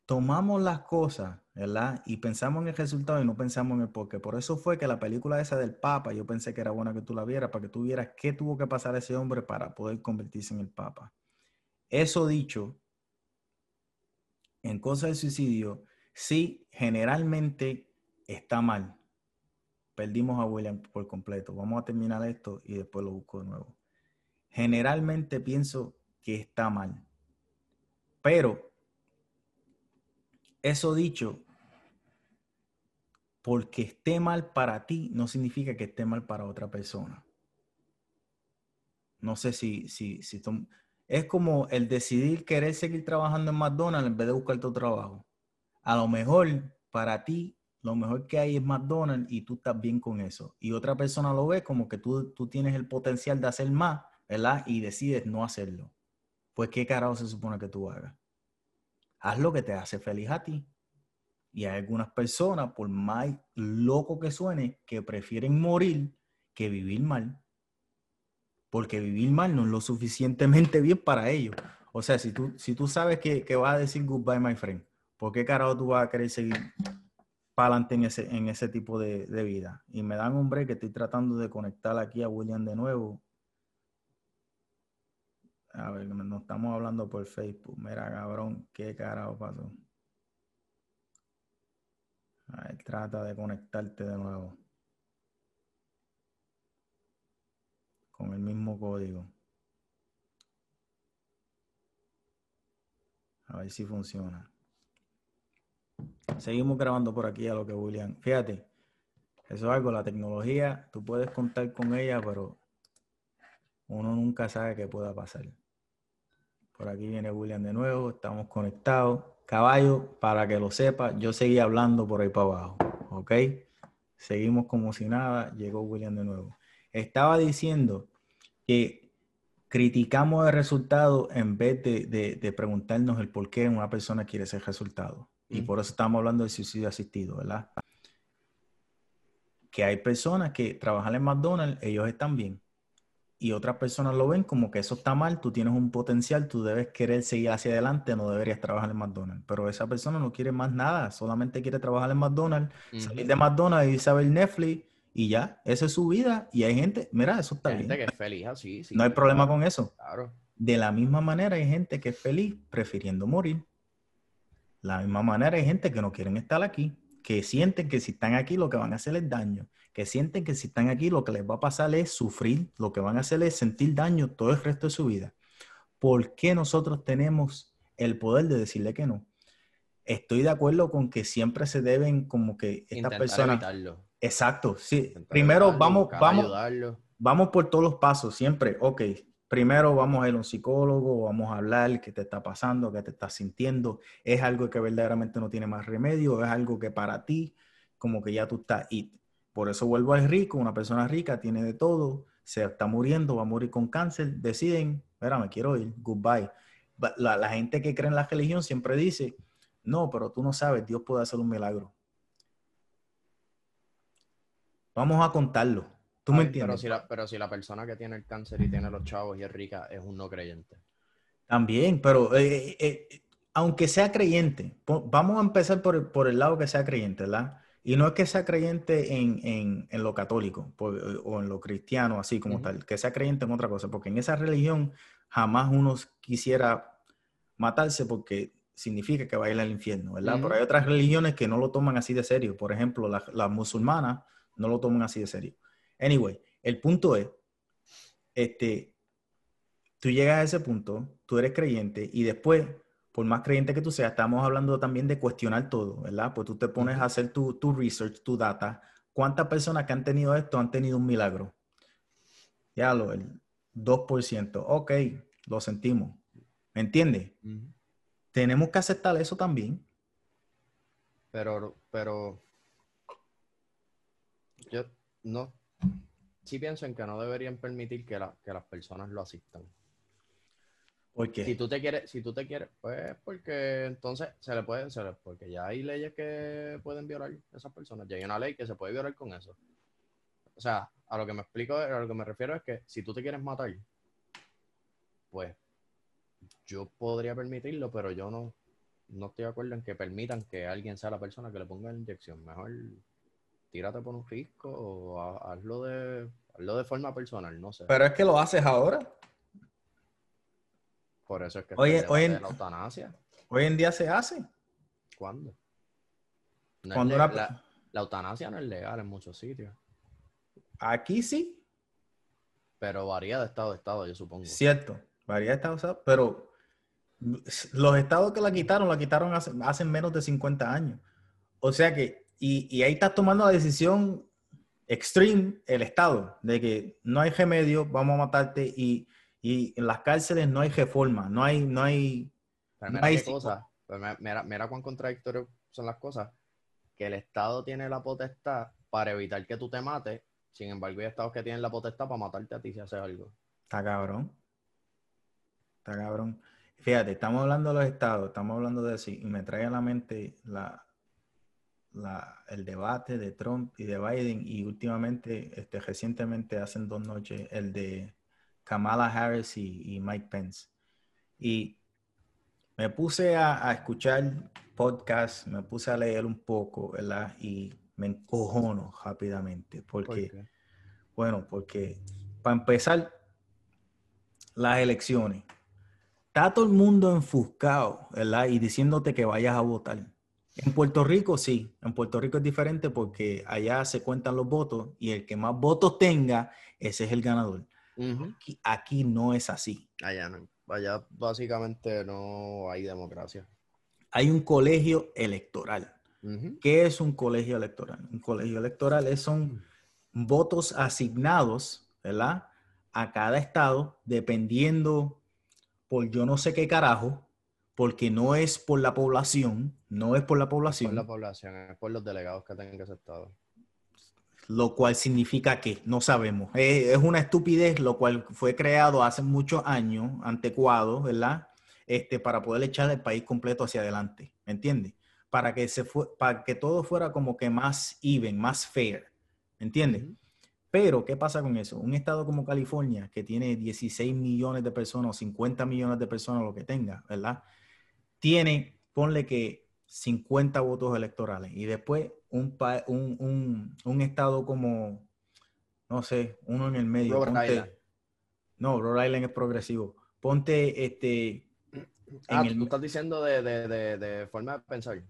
Tomamos las cosas, ¿verdad? Y pensamos en el resultado y no pensamos en el porqué. Por eso fue que la película esa del Papa, yo pensé que era buena que tú la vieras, para que tú vieras qué tuvo que pasar ese hombre para poder convertirse en el Papa. Eso dicho, en cosas de suicidio, sí, generalmente está mal perdimos a William por completo. Vamos a terminar esto y después lo busco de nuevo. Generalmente pienso que está mal. Pero, eso dicho, porque esté mal para ti no significa que esté mal para otra persona. No sé si, si, si es como el decidir querer seguir trabajando en McDonald's en vez de buscar tu trabajo. A lo mejor para ti lo mejor que hay es McDonald's y tú estás bien con eso. Y otra persona lo ve como que tú, tú tienes el potencial de hacer más, ¿verdad? Y decides no hacerlo. Pues, ¿qué carajo se supone que tú hagas? Haz lo que te hace feliz a ti. Y hay algunas personas, por más loco que suene, que prefieren morir que vivir mal. Porque vivir mal no es lo suficientemente bien para ellos. O sea, si tú, si tú sabes que, que vas a decir goodbye, my friend, ¿por qué carajo tú vas a querer seguir para adelante en ese, en ese tipo de, vida. Y me dan un break que estoy tratando de conectar aquí a William de nuevo. A ver, nos estamos hablando por Facebook. Mira, cabrón, qué carajo pasó. A ver, trata de conectarte de nuevo. Con el mismo código. A ver si funciona. Seguimos grabando por aquí a lo que William. Fíjate, eso es algo, la tecnología, tú puedes contar con ella, pero uno nunca sabe qué pueda pasar. Por aquí viene William de nuevo, estamos conectados. Caballo, para que lo sepa, yo seguí hablando por ahí para abajo, ¿ok? Seguimos como si nada, llegó William de nuevo. Estaba diciendo que criticamos el resultado en vez de, de preguntarnos el por qué una persona quiere ese resultado. Y por eso estamos hablando del suicidio asistido, ¿verdad? Que hay personas que trabajan en McDonald's, ellos están bien. Y otras personas lo ven como que eso está mal, tú tienes un potencial, tú debes querer seguir hacia adelante, no deberías trabajar en McDonald's. Pero esa persona no quiere más nada, solamente quiere trabajar en McDonald's, salir de McDonald's y saber Netflix y ya, esa es su vida. Y hay gente, mira, eso está hay bien. gente que es feliz así. no hay problema con eso. Claro. De la misma manera hay gente que es feliz prefiriendo morir. La misma manera hay gente que no quieren estar aquí, que sienten que si están aquí lo que van a hacer es daño, que sienten que si están aquí lo que les va a pasar es sufrir, lo que van a hacer es sentir daño todo el resto de su vida. ¿Por qué nosotros tenemos el poder de decirle que no? Estoy de acuerdo con que siempre se deben como que estas personas... Exacto, sí. Primero vamos, vamos, vamos por todos los pasos, siempre, ok, primero vamos a ir a un psicólogo, vamos a hablar qué te está pasando, qué te estás sintiendo, es algo que verdaderamente no tiene más remedio, es algo que para ti como que ya tú estás y por eso vuelvo al rico, una persona rica tiene de todo, se está muriendo, va a morir con cáncer, deciden, mira, me quiero ir, goodbye. La, la gente que cree en la religión siempre dice, no, pero tú no sabes, Dios puede hacer un milagro. Vamos a contarlo. ¿Tú me entiendes? Pero si, la, pero si la persona que tiene el cáncer y tiene los chavos y es rica es un no creyente. También, pero eh, eh, eh, aunque sea creyente, vamos a empezar por, por, el lado que sea creyente, ¿verdad? Y no es que sea creyente en, en, en lo católico o en lo cristiano, así como tal, que sea creyente en otra cosa, porque en esa religión jamás uno quisiera matarse porque significa que va a ir al infierno, ¿verdad? Pero hay otras religiones que no lo toman así de serio. Por ejemplo, las la musulmanas no lo toman así de serio. Anyway, el punto es, este, tú llegas a ese punto, tú eres creyente y después, por más creyente que tú seas, estamos hablando también de cuestionar todo, ¿verdad? Pues tú te pones a hacer tu, tu research, tu data. ¿Cuántas personas que han tenido esto han tenido un milagro? Ya lo, el 2%. Ok, lo sentimos. ¿Me entiendes? Tenemos que aceptar eso también. Pero, pero Yo no. Sí pienso en que no deberían permitir que, la- que las personas lo asistan. ¿Por qué? Si tú te quieres, si tú te quieres, pues porque entonces se le puede, se le- porque ya hay leyes que pueden violar a esas personas. Ya hay una ley que se puede violar con eso. O sea, a lo que me explico, a lo que me refiero es que si tú te quieres matar, pues yo podría permitirlo, pero yo no, no estoy de acuerdo en que permitan que alguien sea la persona que le ponga la inyección. Mejor tírate por un risco o ha- hazlo de, hazlo de forma personal, no sé. Pero es que lo haces ahora. Por eso es que oye, debate de la eutanasia. Hoy en día se hace. ¿Cuándo? No Cuando la, la eutanasia no es legal en muchos sitios, Aquí sí, pero varía de estado a estado, yo supongo. cierto. Varía de estados, pero los estados que la quitaron, la quitaron hace, hace menos de 50 años. O sea que, y, y ahí estás tomando la decisión extreme el estado, de que no hay remedio, vamos a matarte y, y en las cárceles no hay reforma, no hay, no hay, Pero no mira hay pero mira, mira, cuán contradictorios son las cosas, que el Estado tiene la potestad para evitar que tú te mates, sin embargo hay estados que tienen la potestad para matarte a ti si haces algo. Está cabrón. Está cabrón. Fíjate, estamos hablando de los estados, estamos hablando de eso, y me trae a la mente la, la- el debate de Trump y de Biden, y últimamente, este, recientemente, hace dos noches, el de Kamala Harris y, y Mike Pence. Y me puse a, a escuchar podcasts, me puse a leer un poco, ¿verdad? Y me encojono rápidamente, ¿Por porque... qué? Bueno, porque para empezar, las elecciones. Está todo el mundo enfuscado, ¿verdad? Y diciéndote que vayas a votar. En Puerto Rico sí, en Puerto Rico es diferente porque allá se cuentan los votos y el que más votos tenga, ese es el ganador. Aquí, aquí no es así. Allá no. Allá básicamente no hay democracia. Hay un colegio electoral. ¿Qué es un colegio electoral? Un colegio electoral es- son votos asignados, ¿verdad? A cada estado, dependiendo por yo no sé qué carajo, porque no es por la población, no es por la Por población, la población, es por los delegados que tengan ese estado. lo cual significa que no sabemos. Eh, Es, una estupidez, lo cual fue creado hace muchos años, anticuado, ¿verdad? Este, para poder echar el país completo hacia adelante, ¿me entiendes? Para que se fue, para que todo fuera como que más even, más fair, ¿me entiendes? Pero, ¿qué pasa con eso? Un estado como California, que tiene 16 millones de personas o 50 millones de personas, lo que tenga, ¿verdad? Tiene, ponle que 50 votos electorales. Y después un, un, un- un estado como, no sé, uno en el medio. Rhode ponte- Island. no, Rhode Island es progresivo. Ponte este, Ah, en tú el- estás diciendo de, de, de, de forma de pensar.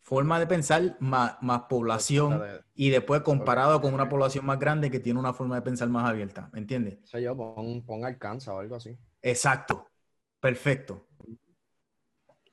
forma de pensar más, más población de- y después comparado con una población más grande que tiene una forma de pensar más abierta. ¿Me entiendes? o sea, yo pon, pon Arkansas o algo así. Exacto. Perfecto.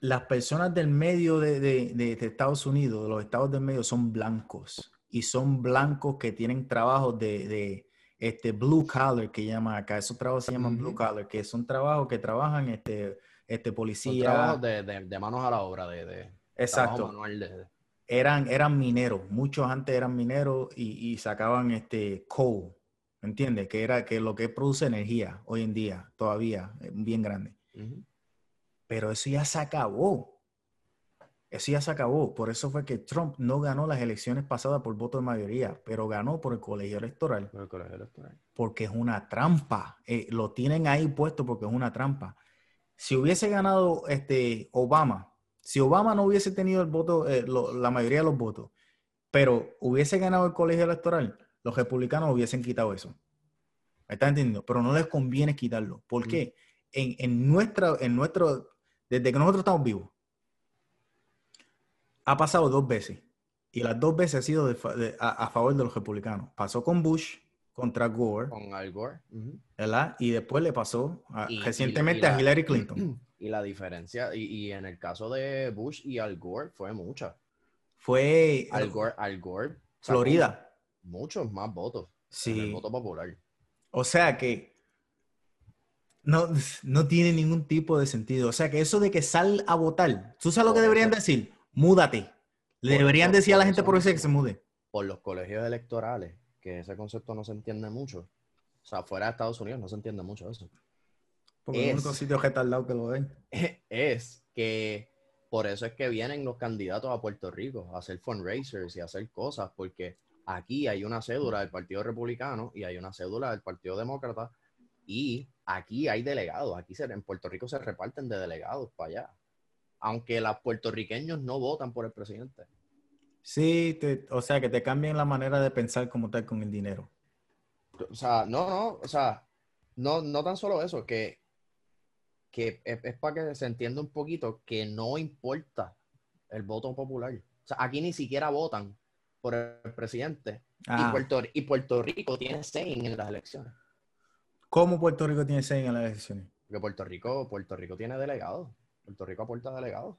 Las personas del medio de, de- de- de Estados Unidos, de los estados del medio, son blancos. Y son blancos que tienen trabajos de, de, este blue collar, que llaman acá. Esos trabajos se llaman blue collar, que son trabajos que trabajan este, este Son policía. trabajos de, manos a la obra, de, Exacto. manual eran, eran mineros, muchos antes eran mineros y, y sacaban este coal, ¿me entiendes? Que era que lo que produce energía hoy en día, todavía, eh, bien grande. Pero eso ya se acabó. Eso ya se acabó. Por eso fue que Trump no ganó las elecciones pasadas por voto de mayoría, pero ganó por el colegio electoral, Por el colegio electoral. porque es una trampa. Eh, lo tienen ahí puesto porque es una trampa. Si hubiese ganado este Obama, si Obama no hubiese tenido el voto, eh, lo- la mayoría de los votos, pero hubiese ganado el colegio electoral, los republicanos hubiesen quitado eso. ¿Me estás entendiendo? Pero no les conviene quitarlo. ¿Por Mm. qué? En, en, nuestra, en nuestro, desde que nosotros estamos vivos, ha pasado dos veces. Y las dos veces ha sido de fa- de- a, a favor de los republicanos. Pasó con Bush contra Gore, Con Al Gore. ¿verdad? Y después le pasó a- Y- y- recientemente y la- a Hillary Clinton. Y la diferencia, y, y en el caso de Bush y Al Gore, fue mucha. Fue Al Gore, Al Gore Florida. Muchos más votos. En el Sí. voto popular. O sea que no, no tiene ningún tipo de sentido. O sea que eso de que sal a votar, ¿tú sabes lo que deberían decir? Múdate. Le deberían decir a la gente por eso que se mude. Por los colegios electorales. que ese concepto no se entiende mucho. O sea, fuera de Estados Unidos no se entiende mucho eso. Porque es el único sitio lado que lo ven. Es que por eso es que vienen los candidatos a Puerto Rico a hacer fundraisers y a hacer cosas, porque aquí hay una cédula del Partido Republicano y hay una cédula del Partido Demócrata y aquí hay delegados. Aquí en Puerto Rico se reparten de delegados para allá. Aunque los puertorriqueños no votan por el presidente. Sí, o sea, que te cambien la manera de pensar como tal con el dinero. O sea, no, no, o sea, no, no tan solo eso, que, que es, para que se entienda un poquito que no importa el voto popular. O sea, aquí ni siquiera votan por el presidente. Y, ah. Puerto, y Puerto Rico tiene seis en las elecciones. ¿Cómo Puerto Rico tiene seis en las elecciones? Porque Puerto Rico, Puerto Rico tiene delegados. Puerto Rico aporta delegados.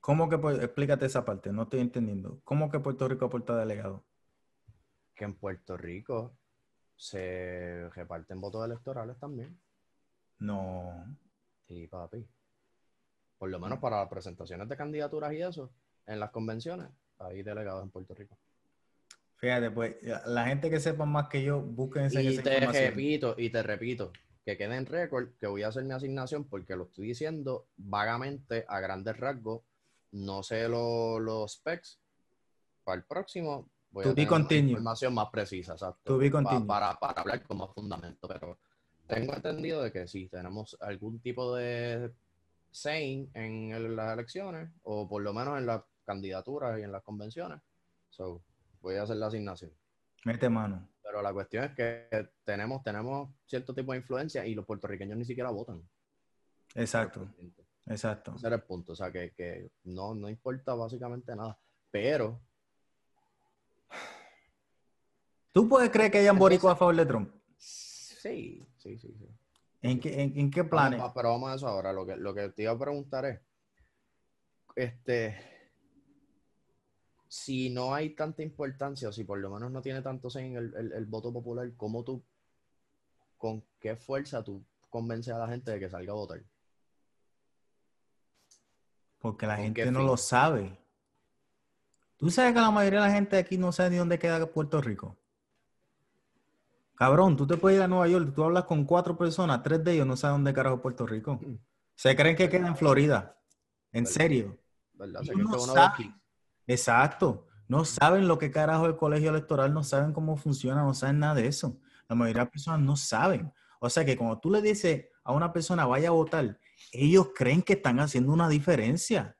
¿Cómo que, explícate esa parte, no estoy entendiendo. ¿Cómo que Puerto Rico aporta delegados? Que en Puerto Rico se reparten votos electorales también. No. Sí, papi. Por lo menos para las presentaciones de candidaturas y eso, en las convenciones, hay delegados en Puerto Rico. Fíjate, pues, la gente que sepa más que yo, busquen esa, y te repito, y te repito, que quede en récord que voy a hacer mi asignación porque lo estoy diciendo vagamente a grandes rasgos. No sé los specs. Para el próximo voy a tener información más precisa, exacto. para, para, hablar con más fundamento, pero tengo entendido de que sí, tenemos algún tipo de saying en las elecciones o por lo menos en las candidaturas y en las convenciones. So, voy a hacer la asignación. Mete mano. Pero la cuestión es que tenemos, tenemos cierto tipo de influencia y los puertorriqueños ni siquiera votan. Exacto. Exacto. Ese era el punto. O sea, que, no, no importa básicamente nada. Pero. ¿Tú puedes creer que hayan boricuas a favor de Trump? Sí, sí, sí, sí. ¿En qué, en, qué planes? pero vamos a eso ahora. Lo que, lo que te iba a preguntar es. Este si no hay tanta importancia, o si por lo menos no tiene tanto en el, voto popular, ¿cómo tú, con qué fuerza tú convences a la gente de que salga a votar? Porque la gente no lo sabe. ¿Tú sabes que la mayoría de la gente aquí no sabe ni dónde queda Puerto Rico? Cabrón, tú te puedes ir a Nueva York, tú hablas con cuatro personas, tres de ellos no saben dónde carajo Puerto Rico. Mm. Se creen que queda en Florida. En serio. ¿Verdad? Exacto. No saben lo que carajo el colegio electoral, no saben cómo funciona, no saben nada de eso. La mayoría de las personas no saben. O sea que cuando tú le dices a una persona vaya a votar, ellos creen que están haciendo una diferencia.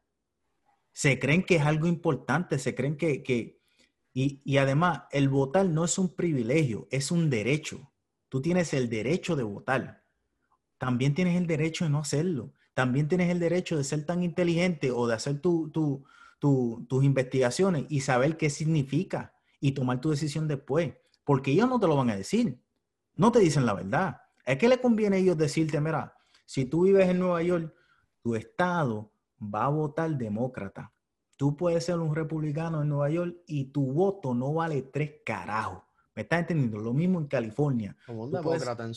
Se creen que es algo importante, se creen que... y, y además, el votar no es un privilegio, es un derecho. Tú tienes el derecho de votar. También tienes el derecho de no hacerlo. También tienes el derecho de ser tan inteligente o de hacer tu, tu, tus investigaciones y saber qué significa y tomar tu decisión después. Porque ellos no te lo van a decir. No te dicen la verdad. Es que le conviene a ellos decirte, mira, si tú vives en Nueva York, tu estado va a votar demócrata. Tú puedes ser un republicano en Nueva York y tu voto no vale tres carajos. ¿Me estás entendiendo? Lo mismo en California. Como un demócrata en,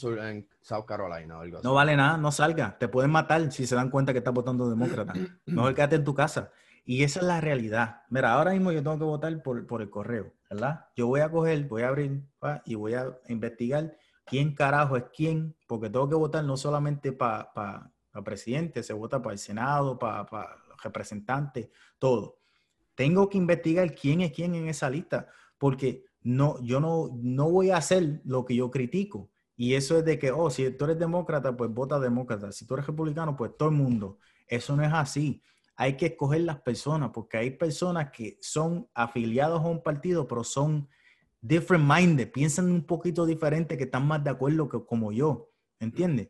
South Carolina o algo así. No vale nada, no salga. Te pueden matar si se dan cuenta que estás votando demócrata. Mejor quédate en tu casa. Y esa es la realidad. Mira, ahora mismo yo tengo que votar por, el correo, ¿verdad? Yo voy a coger, voy a abrir y voy a investigar quién carajo es quién, porque tengo que votar no solamente para pa, presidente, se vota para el Senado, para pa representantes, todo. Tengo que investigar quién es quién en esa lista, porque no, yo no, no voy a hacer lo que yo critico. Y eso es de que, oh, si tú eres demócrata, pues vota demócrata. Si tú eres republicano, pues todo el mundo. Eso no es así hay que escoger las personas, porque hay personas que son afiliados a un partido, pero son different minded, piensan un poquito diferente, que están más de acuerdo que como yo, ¿entiendes?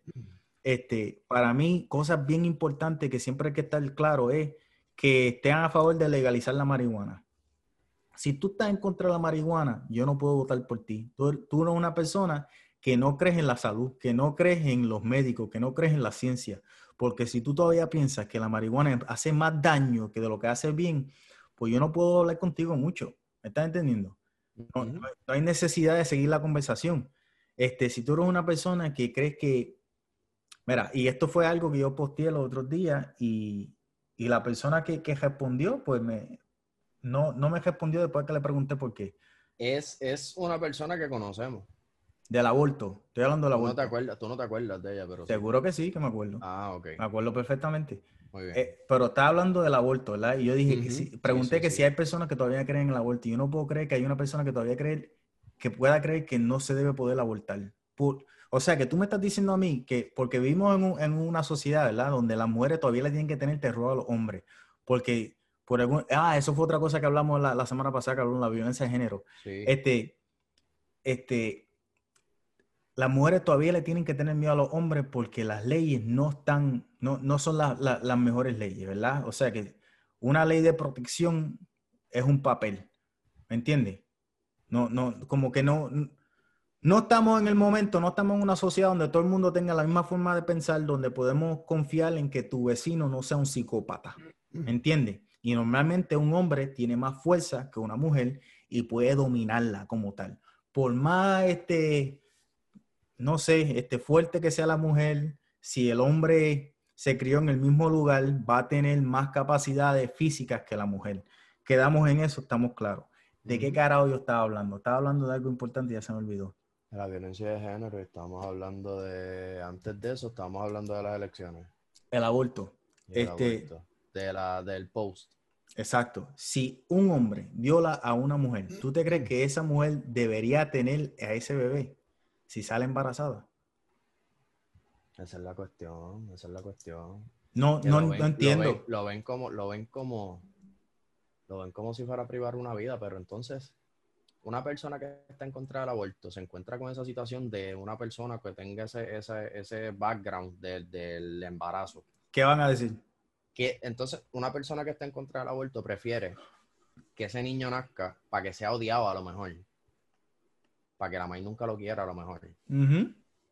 Este, para mí, cosas bien importantes que siempre hay que estar claro es que estén a favor de legalizar la marihuana. Si tú estás en contra de la marihuana, yo no puedo votar por ti. Tú, tú eres una persona que no crees en la salud, que no crees en los médicos, que no crees en la ciencia. Porque si tú todavía piensas que la marihuana hace más daño que de lo que hace bien, pues yo no puedo hablar contigo mucho. ¿Me estás entendiendo? No, hay necesidad de seguir la conversación. Este, si tú eres una persona que crees que, mira, y esto fue algo que yo posteé los otros días y, la persona que, respondió, pues me, no, no me respondió después que le pregunté por qué. Es, es una persona que conocemos. Del aborto. Estoy hablando del Tú no aborto. te acuerdas, tú no te acuerdas de ella, pero sí. Seguro que sí, que me acuerdo. Ah, ok. Me acuerdo perfectamente. Muy bien. Eh, pero estaba hablando del aborto, ¿verdad? Y yo dije, que Sí, pregunté sí, que si hay personas que todavía creen en el aborto. Y yo no puedo creer que hay una persona que todavía cree, que pueda creer que no se debe poder abortar. Por- o sea, que tú me estás diciendo a mí que, porque vivimos en, un- en una sociedad, ¿verdad? Donde las mujeres todavía le tienen que tener terror a los hombres. Porque, por algún, ah, eso fue otra cosa que hablamos la, la semana pasada, que hablamos de la violencia de género. Este, este, las mujeres todavía le tienen que tener miedo a los hombres porque las leyes no están, no, no son la- la- las mejores leyes, ¿verdad? O sea que una ley de protección es un papel, ¿me entiendes? No, no, como que no, no estamos en el momento, no estamos en una sociedad donde todo el mundo tenga la misma forma de pensar, donde podemos confiar en que tu vecino no sea un psicópata, ¿me entiendes? Y normalmente un hombre tiene más fuerza que una mujer y puede dominarla como tal. Por más este, no sé, este fuerte que sea la mujer, si el hombre se crió en el mismo lugar, va a tener más capacidades físicas que la mujer. Quedamos en eso, estamos claros. ¿De qué carajo yo estaba hablando? Estaba hablando de algo importante y ya se me olvidó. La violencia de género, estamos hablando de, antes de eso, estamos hablando de las elecciones. El aborto. y del Este- aborto, de la, del post. Exacto. Si un hombre viola a una mujer, ¿tú te crees que esa mujer debería tener a ese bebé si sale embarazada? Esa es la cuestión, esa es la cuestión. No, no, no ven- lo entiendo. ven- Lo ven, como, lo ven como, lo ven como si fuera a privar una vida, pero entonces una persona que está en contra del aborto se encuentra con esa situación de una persona que tenga ese, ese, ese background del- del embarazo. ¿Qué van a decir? que entonces una persona que está en contra del aborto prefiere que ese niño nazca para que sea odiado a lo mejor, para que la madre nunca lo quiera a lo mejor,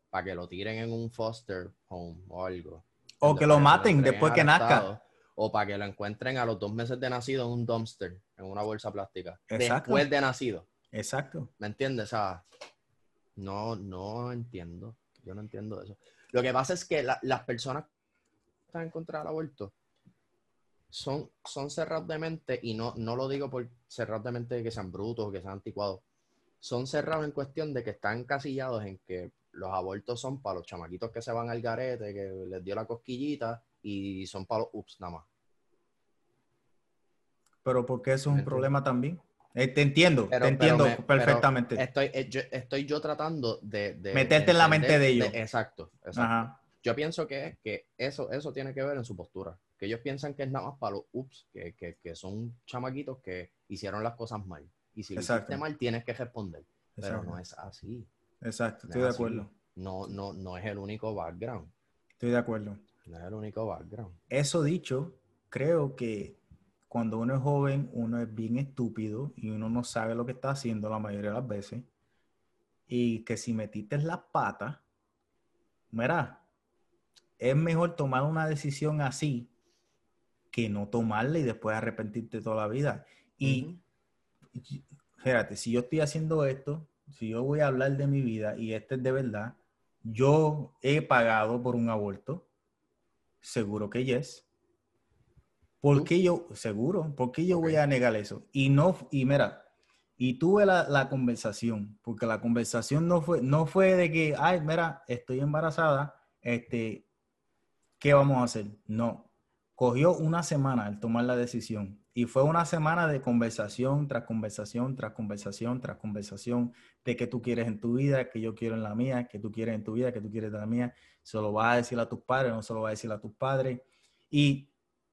para que lo tiren en un foster home o algo. O que lo maten después que nazca. O para que lo encuentren a los dos meses de nacido en un dumpster, en una bolsa plástica. Exacto. Después de nacido. Exacto. ¿Me entiendes? O sea, no, no entiendo. Yo no entiendo eso. Lo que pasa es que la- las personas que están en contra del aborto son, son cerrados de mente, y no, no lo digo por cerrados de mente que sean brutos o que sean anticuados. Son cerrados en cuestión de que están encasillados en que los abortos son para los chamaquitos que se van al garete, que les dio la cosquillita, y son para los ups nada más. Pero porque eso es un Entiendo. problema también. Eh, te entiendo, Pero- te entiendo me- perfectamente. Estoy, eh, yo, estoy yo tratando de... de- Meterte de en la mente de ellos. exacto, exacto. Ajá. Yo pienso que, que eso, eso tiene que ver en su postura. Que ellos piensan que es nada más para los ups, que, que, que son chamaquitos que hicieron las cosas mal. Y si lo Exacto. hiciste mal, tienes que responder. Pero no es así. Exacto, No estoy es de así. acuerdo. No, no, no es el único background. Estoy de acuerdo. No es el único background. Eso dicho, creo que cuando uno es joven, uno es bien estúpido y uno no sabe lo que está haciendo la mayoría de las veces. Y que si metiste las patas, mira, es mejor tomar una decisión así que no tomarla y después arrepentirte toda la vida. Y y- fíjate, si yo estoy haciendo esto, si yo voy a hablar de mi vida y este es de verdad, yo he pagado por un aborto, seguro que yes. ¿Por qué yo, seguro, por qué yo voy Ok. a negar eso? Y no, y mira, y tuve la, la conversación, porque la conversación no fue, no fue de que, ay, mira, estoy embarazada, este, ¿qué vamos a hacer? No, cogió una semana el tomar la decisión y fue una semana de conversación tras conversación, tras conversación, tras conversación de qué tú quieres en tu vida, que yo quiero en la mía, que tú quieres en tu vida, que tú quieres en la mía. Se lo vas a decir a tus padres, no se lo vas a decir a tus padres. Y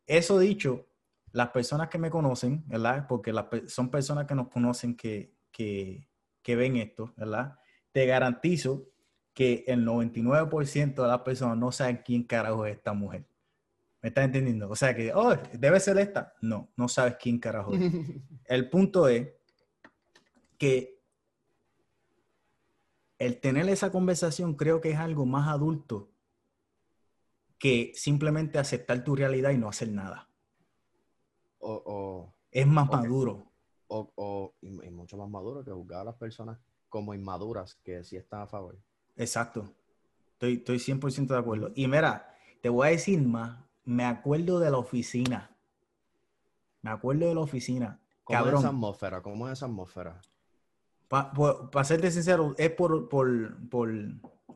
eso dicho, las personas que me conocen, ¿verdad? Porque las son personas que nos conocen que, que, que ven esto, ¿verdad? Te garantizo que el 99% de las personas no saben quién carajo es esta mujer. ¿Me estás entendiendo? O sea que, oh, debe ser esta. No, no sabes quién carajo es. El punto es que el tener esa conversación creo que es algo más adulto que simplemente aceptar tu realidad y no hacer nada. o, o, Es más maduro. o, o- y, y mucho más maduro que juzgar a las personas como inmaduras que sí están a favor. Exacto. Estoy, estoy 100% de acuerdo. Y mira, te voy a decir más. Me acuerdo de la oficina. Me acuerdo de la oficina. ¿Cómo es esa Cabrón. atmósfera? ¿Cómo es esa atmósfera? Para serte sincero, es por, por, por,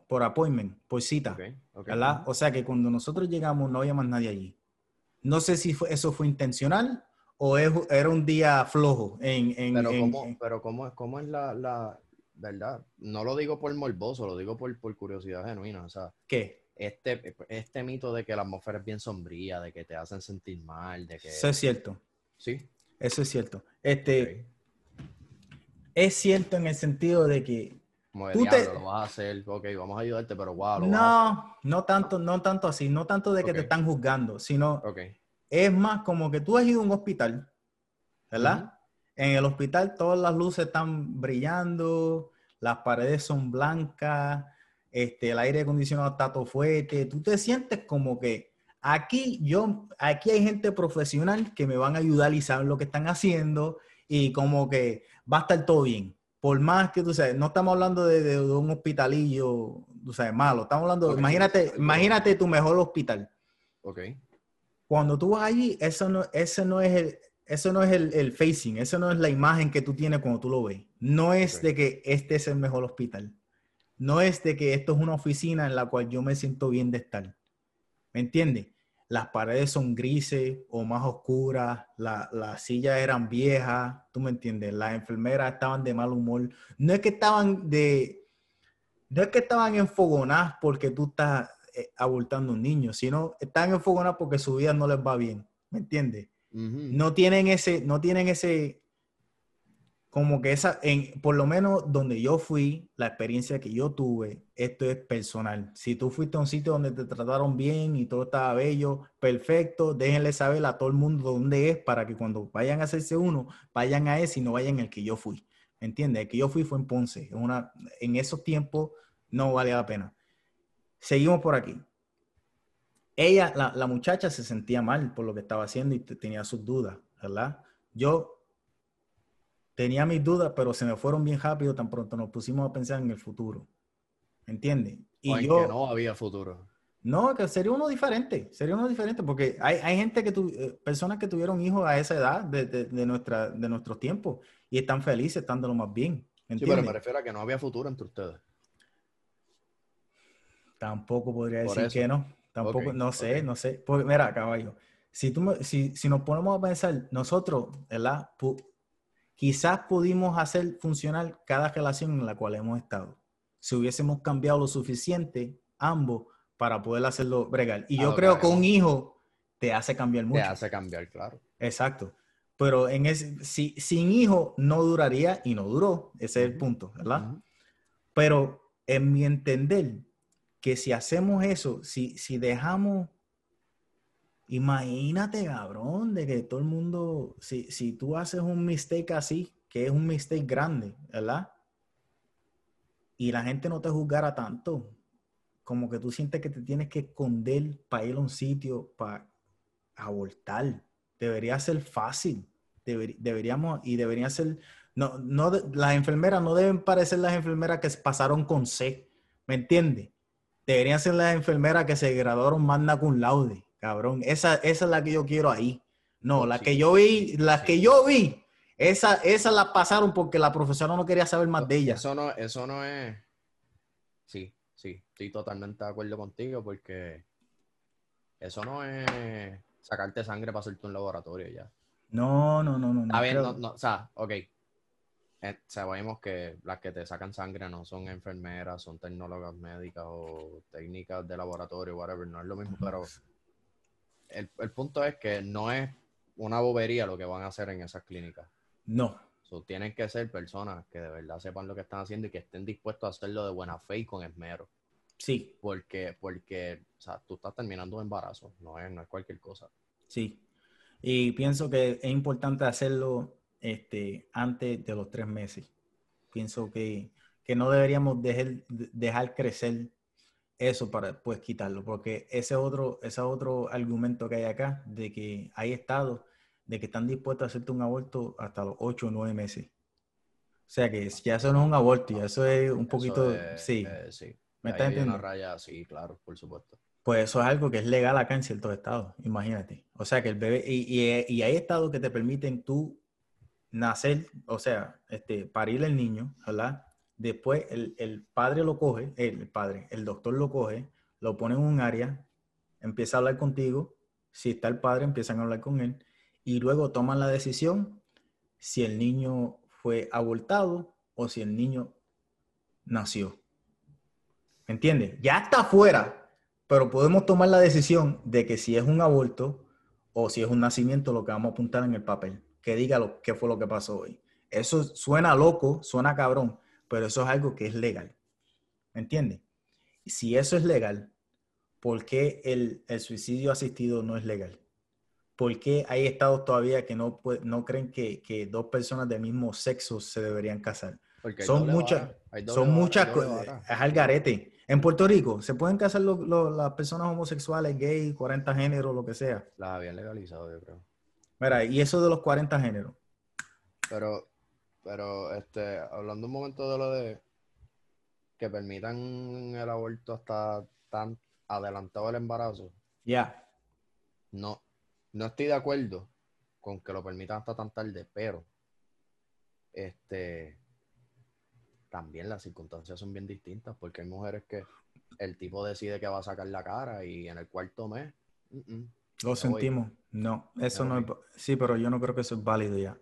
por appointment, por cita. Ok, ok. ¿verdad? O sea que cuando nosotros llegamos no había más nadie allí. No sé si fue- eso fue intencional o es- era un día flojo en... en- Pero en- cómo, en- pero cómo, es- cómo es la, la verdad. No lo digo por morboso, lo digo por, por curiosidad genuina. O sea, ¿Qué? Este, este mito de que la atmósfera es bien sombría, de que te hacen sentir mal, de que... Eso es cierto. Sí. Eso es cierto. Este. Es cierto en el sentido de que... Como de tú te- lo vas a hacer, ok, vamos a ayudarte, pero wow, lo vas a hacer. No, no tanto, no tanto así, no tanto de que te están juzgando, sino Ok, es más como que tú has ido a un hospital, ¿verdad? En el hospital todas las luces están brillando, las paredes son blancas, este, el aire acondicionado está todo fuerte, tú te sientes como que aquí yo, aquí hay gente profesional que me van a ayudar y saben lo que están haciendo y como que va a estar todo bien. Por más que tú sabes, no estamos hablando de, de- de un hospitalillo, tú sabes, malo, estamos hablando, Ok, imagínate, imagínate tu mejor hospital ok. cuando tú vas allí, eso no, ese no es el, eso no es el, el facing, eso no es la imagen que tú tienes cuando tú lo ves. No es Ok. de que este es el mejor hospital. No es de que esto es una oficina en la cual yo me siento bien de estar. ¿Me entiendes? Las paredes son grises o más oscuras, la- las sillas eran viejas, ¿tú me entiendes? Las enfermeras estaban de mal humor. No es que estaban de, no es que estaban enfogonadas porque tú estás eh, abultando un niño, sino están enfogonadas porque su vida no les va bien, ¿me entiendes? No tienen ese, no tienen ese, como que esa, en, por lo menos donde yo fui, la experiencia que yo tuve, esto es personal. Si tú fuiste a un sitio donde te trataron bien y todo estaba bello, perfecto, déjenle saber a todo el mundo dónde es para que cuando vayan a hacerse uno, vayan a ese y no vayan al que yo fui. ¿Me entiendes? El que yo fui fue en Ponce. Una, en esos tiempos no valía la pena. Seguimos por aquí. Ella, la, la muchacha se sentía mal por lo que estaba haciendo y te- tenía sus dudas, ¿verdad? Yo tenía mis dudas, pero se me fueron bien rápido, tan pronto nos pusimos a pensar en el futuro. ¿Me entiendes? Y O en yo, que no había futuro. no, que sería uno diferente, sería uno diferente, porque hay, hay gente que tu, eh, personas que tuvieron hijos a esa edad de, de, de nuestra, de nuestros tiempos y están felices, están de lo más bien. ¿me Sí, pero me refiero a que no había futuro entre ustedes. Tampoco podría decir que no. Tampoco, no sé, no sé. Porque, mira, caballo, si, tú si, si nos ponemos a pensar, nosotros, ¿verdad? Pu- quizás pudimos hacer funcionar cada relación en la cual hemos estado. Si hubiésemos cambiado lo suficiente, ambos, para poder hacerlo bregar. Y yo creo que un hijo te hace cambiar Te mucho. hace cambiar, claro. Exacto. Pero en ese, si, sin hijo no duraría y no duró. Ese es el punto, ¿verdad? Pero en mi entender, que si hacemos eso, si, si dejamos, imagínate, cabrón, de que todo el mundo, si, si tú haces un mistake así, que es un mistake grande, ¿verdad? Y la gente no te juzgara tanto, como que tú sientes que te tienes que esconder para ir a un sitio, para abortar. Debería ser fácil. Deber- deberíamos, y debería ser, no, no, las enfermeras no deben parecer las enfermeras que pasaron con C, ¿me entiendes? Deberían ser las enfermeras que se graduaron magna cum laude, cabrón. Esa, esa es la que yo quiero ahí. No, la sí. que yo vi, las Sí. que yo vi, esa, esa la pasaron porque la profesora no quería saber más de ella. Eso no, eso no es. Sí, sí, estoy totalmente de acuerdo contigo porque eso no es sacarte sangre para hacerte un laboratorio ya. No, no, no, no. bien, creo- no, no, o sea, ok. Eh, sabemos que las que te sacan sangre no son enfermeras, son tecnólogas médicas o técnicas de laboratorio, whatever, no es lo mismo, pero el, el punto es que no es una bobería lo que van a hacer en esas clínicas. No, So, tienen que ser personas que de verdad sepan lo que están haciendo y que estén dispuestos a hacerlo de buena fe y con esmero. sí, Porque, porque, o sea, tú estás terminando un embarazo, no es, no es cualquier cosa. sí. Y pienso que es importante hacerlo este, antes de los tres meses. Pienso que, que no deberíamos dejar, dejar crecer eso para pues quitarlo, porque ese otro, ese otro argumento que hay acá, de que hay estados de que están dispuestos a hacerte un aborto hasta los ocho o nueve meses. O sea que ya eso no es un aborto, ya eso es un poquito, es- sí, eh, sí. ¿me estás hay una entendiendo? raya, sí, claro, por supuesto. Pues eso es algo que es legal acá en ciertos estados, imagínate. O sea que el bebé, y, y- y hay estados que te permiten tú nacer, o sea, este, parir el niño, ¿verdad? Después el, el padre lo coge, el padre, el doctor lo coge, lo pone en un área, empieza a hablar contigo, si está el padre, empiezan a hablar con él, y luego toman la decisión si el niño fue abortado o si el niño nació. ¿Me entiendes? Ya está afuera, pero podemos tomar la decisión de que si es un aborto o si es un nacimiento, lo que vamos a apuntar en el papel, que diga lo, qué fue lo que pasó hoy. Eso suena loco, suena cabrón, pero eso es algo que es legal. ¿Me entiendes? Si eso es legal, ¿por qué el, el suicidio asistido no es legal? ¿Por qué hay estados todavía que no, no creen que, que, dos personas del mismo sexo se deberían casar? son muchas, son muchas cosas. Es al garete. En Puerto Rico, ¿se pueden casar las personas homosexuales, gay, 40 géneros, lo que sea? Las habían legalizado, yo creo. Mira, y eso de los 40 géneros. Pero, pero, este, hablando un momento de lo de que permitan el aborto hasta tan adelantado el embarazo. Ya. No, no estoy de acuerdo con que lo permitan hasta tan tarde, pero este también las circunstancias son bien distintas porque hay mujeres que el tipo decide que va a sacar la cara y en el cuarto mes. Lo sentimos. No, eso no es. Sí, pero yo no creo que eso es válido ya.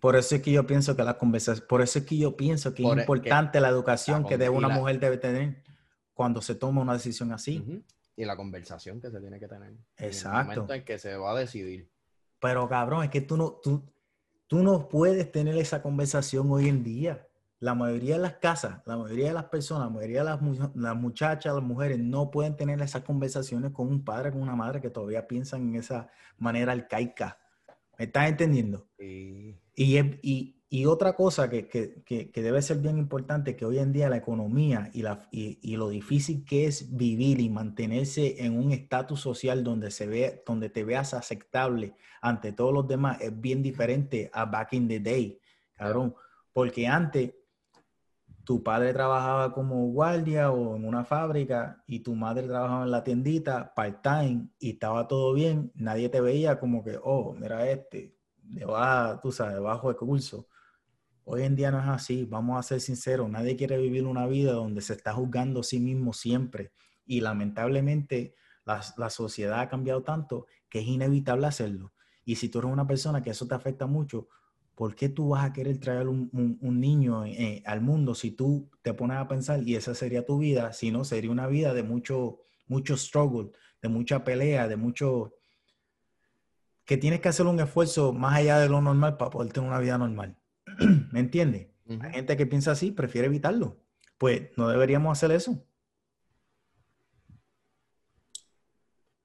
Por eso es que yo pienso que la conversación, por eso es que yo pienso que es e, importante la educación que una mujer debe tener cuando se toma una decisión así. Y la conversación que se tiene que tener. Exacto. En el momento en que se va a decidir. Pero cabrón, es que tú no, tú, tú no puedes tener esa conversación hoy en día la mayoría de las casas, la mayoría de las personas, la mayoría de las, muchachas, las mujeres no pueden tener esas conversaciones con un padre, con una madre que todavía piensan en esa manera arcaica. ¿Me estás entendiendo? Y, y, otra cosa que, debe ser bien importante, que hoy en día la economía y, la, y, lo difícil que es vivir y mantenerse en un estatus social donde, se ve, donde te veas aceptable ante todos los demás es bien diferente a back in the day, cabrón. Porque antes tu padre trabajaba como guardia o en una fábrica y tu madre trabajaba en la tiendita part-time y estaba todo bien, nadie te veía como que, oh, mira este, debajo, tú sabes, debajo de curso. Hoy en día no es así, vamos a ser sinceros, nadie quiere vivir una vida donde se está juzgando a sí mismo siempre y lamentablemente la, la sociedad ha cambiado tanto que es inevitable hacerlo. Y si tú eres una persona que eso te afecta mucho, ¿por qué tú vas a querer traer un, niño eh, al mundo si tú te pones a pensar y esa sería tu vida? Si no, sería una vida de mucho, mucho struggle, de mucha pelea, de mucho... que tienes que hacer un esfuerzo más allá de lo normal para poder tener una vida normal. ¿Me entiendes? Hay gente que piensa así, prefiere evitarlo. Pues no deberíamos hacer eso.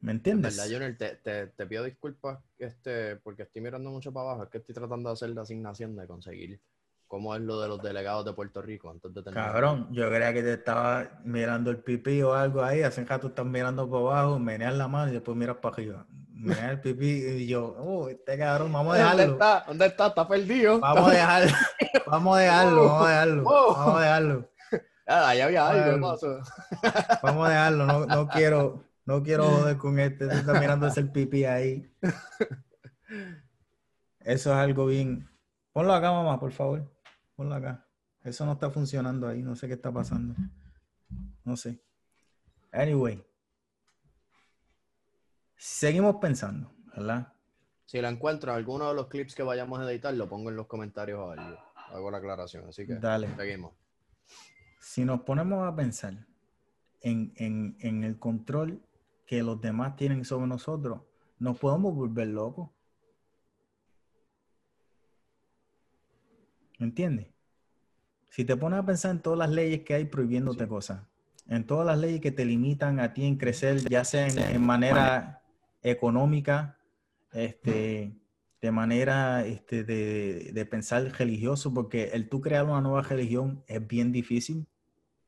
¿Me entiendes? verdad, Junior, te, te, pido disculpas este, porque estoy mirando mucho para abajo. Es que estoy tratando de hacer la asignación de conseguir cómo es lo de los delegados de Puerto Rico antes de tener. Cabrón, yo creía que te estaba mirando el pipí o algo ahí. Hace rato estás mirando para abajo, meneas la mano y después miras para arriba. Meneas el pipí y yo, oh, este cabrón, vamos a dejarlo. ¿Dónde está? ¿Dónde está? Está perdido. Vamos a dejarlo. Vamos a dejarlo, vamos a dejarlo. Vamos a dejarlo. Ah, ya había algo, Vamos a dejarlo, no, no quiero. No quiero joder con este, está mirando el pipí ahí. Eso es algo bien. Ponlo acá, mamá, por favor. Ponlo acá. Eso no está funcionando ahí, no sé qué está pasando. No sé. Anyway. Seguimos pensando, ¿verdad? Si la encuentro alguno de los clips que vayamos a editar, lo pongo en los comentarios o Hago la aclaración, así que Dale. seguimos. Si nos ponemos a pensar en, en, en el control que los demás tienen sobre nosotros, nos podemos volver locos. ¿Me entiendes? Si te pones a pensar en todas las leyes que hay prohibiéndote cosas, en todas las leyes que te limitan a ti en crecer, ya sea en, manera económica, este, de manera este, de, de, pensar religioso, porque el tú crear una nueva religión es bien difícil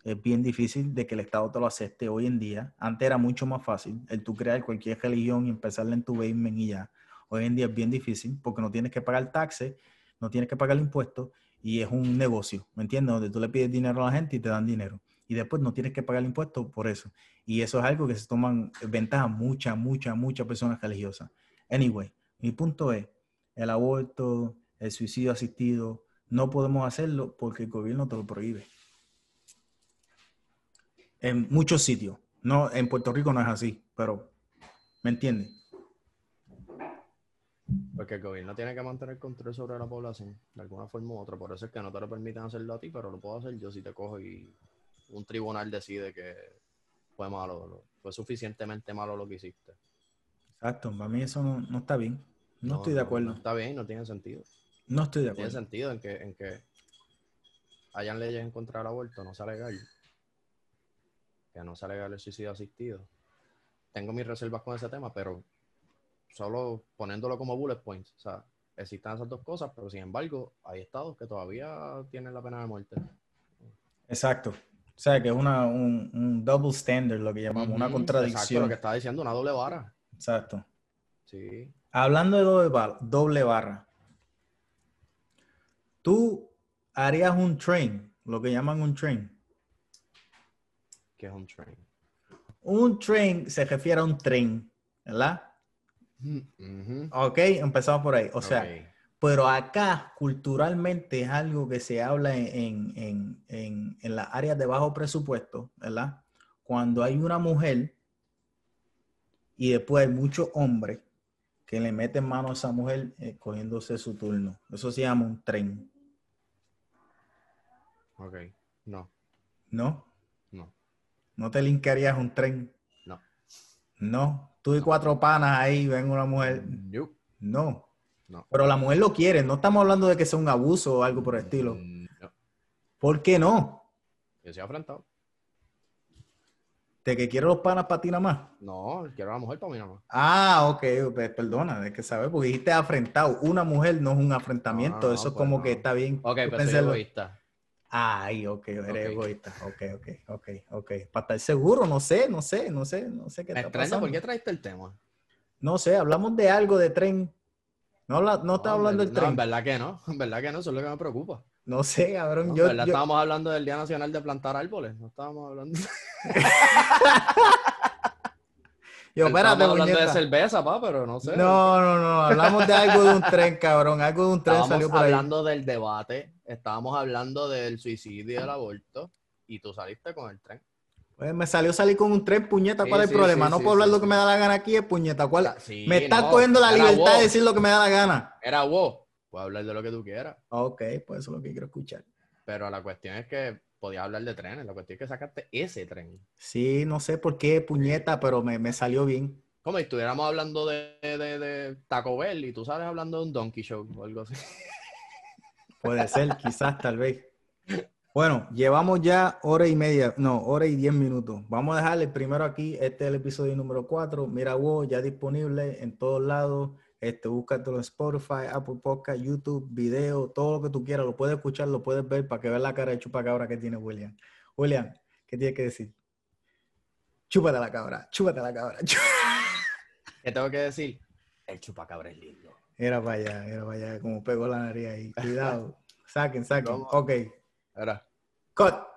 es bien difícil de que el Estado te lo acepte hoy en día. Antes era mucho más fácil el tú crear cualquier religión y empezarla en tu basement y ya. Hoy en día es bien difícil porque no tienes que pagar taxes, no tienes que pagar impuestos y es un negocio, ¿me entiendes? Donde tú le pides dinero a la gente y te dan dinero. Y después no tienes que pagar impuestos por eso. Y eso es algo que se toman ventaja muchas, muchas, muchas personas religiosas. Anyway, mi punto es, el aborto, el suicidio asistido, no podemos hacerlo porque el gobierno te lo prohíbe. En muchos sitios. No, en Puerto Rico no es así, pero ¿me entiendes? Porque el gobierno tiene que mantener control sobre la población, de alguna forma u otra. Por eso es que no te lo permiten hacerlo a ti, pero lo puedo hacer yo si te cojo y un tribunal decide que fue malo, fue suficientemente malo lo que hiciste. Exacto, para mí eso no, está bien. No, estoy de acuerdo. No está bien, no tiene sentido. No estoy de acuerdo. Tiene sentido en que, en que hayan leyes en contra del aborto, no sea legal. Que no sea legal el suicidio asistido. Tengo mis reservas con ese tema, pero solo poniéndolo como bullet points. O sea, existen esas dos cosas, pero sin embargo, hay estados que todavía tienen la pena de muerte. Exacto. O sea, que es una, un, double standard, lo que llamamos, una contradicción. Exacto, lo que está diciendo, una doble barra. Exacto. Sí. Hablando de doble doble barra, tú harías un train, lo que llaman un train. ¿Qué es un train? Un train se refiere a un tren, ¿verdad? Ok, empezamos por ahí. O sea, pero acá culturalmente es algo que se habla en, en, en, en las áreas de bajo presupuesto, ¿verdad? Cuando hay una mujer y después hay muchos hombres que le meten mano a esa mujer eh, cogiéndose su turno. Eso se llama un tren. Ok. ¿No? No. ¿No te linkarías un tren? No. No. Tú y cuatro panas ahí ven una mujer. No. No. Pero la mujer lo quiere. No estamos hablando de que sea un abuso o algo por el estilo. No. ¿Por qué no? Se ha afrontado. ¿De que quiero los panas para ti nada más? No, quiero a la mujer para mí nada más. Ah, ok, perdona, es que sabes, porque dijiste afrentado. Una mujer no es un afrentamiento, eso es pues como que está bien. Ok, pero soy egoísta. Ay, ok, eres egoísta. Ok, ok, ok, ok. Para estar seguro, no sé, no sé, no sé, no sé qué está pasando. ¿Por qué traiste el tema? No sé, hablamos de algo de tren. No, la, no, está hablando del tren. No, en verdad que no, en verdad que no, eso es lo que me preocupa. No sé, cabrón. yo, verdad estábamos hablando del Día Nacional de Plantar Árboles, no estábamos hablando. Yo, espérate, hablando de cerveza, pa, pero no sé. No, no, no. Hablamos de algo de un tren, cabrón. Algo de un tren estábamos salió por hablando del debate, estábamos hablando del suicidio y del aborto, y tú saliste con el tren. Pues me salió salir con un tren, puñeta. ¿Cuál es el problema? no puedo hablar lo que me da la gana aquí, es puñeta. ¿Cuál? me estás cogiendo la libertad de decir lo que me da la gana. Era vos. Puedes hablar de lo que tú quieras. Ok, pues eso es lo que quiero escuchar. Pero la cuestión es que podía hablar de trenes. La cuestión es que sacaste ese tren. Sí, no sé por qué, puñeta, pero me, me salió bien. Como si estuviéramos hablando de, de, de, Taco Bell y tú sales hablando de un Donkey Show o algo así. Puede ser, quizás, tal vez. Bueno, llevamos ya hora y media, no, hora y diez minutos. Vamos a dejarle primero aquí, este es el episodio número cuatro. Mira, vos, ya disponible en todos lados. Este, búscatelo en Spotify, Apple Podcast, YouTube, video, todo lo que tú quieras, lo puedes escuchar, lo puedes ver para que veas la cara de chupacabra que tiene William. William, ¿qué tienes que decir? Chúpate la cabra, chúpate la cabra. ¿Qué tengo que decir? El chupacabra es lindo. Era para allá, era para allá, como pegó la nariz ahí. Cuidado. saquen, saquen. Ok. Ahora. Cut.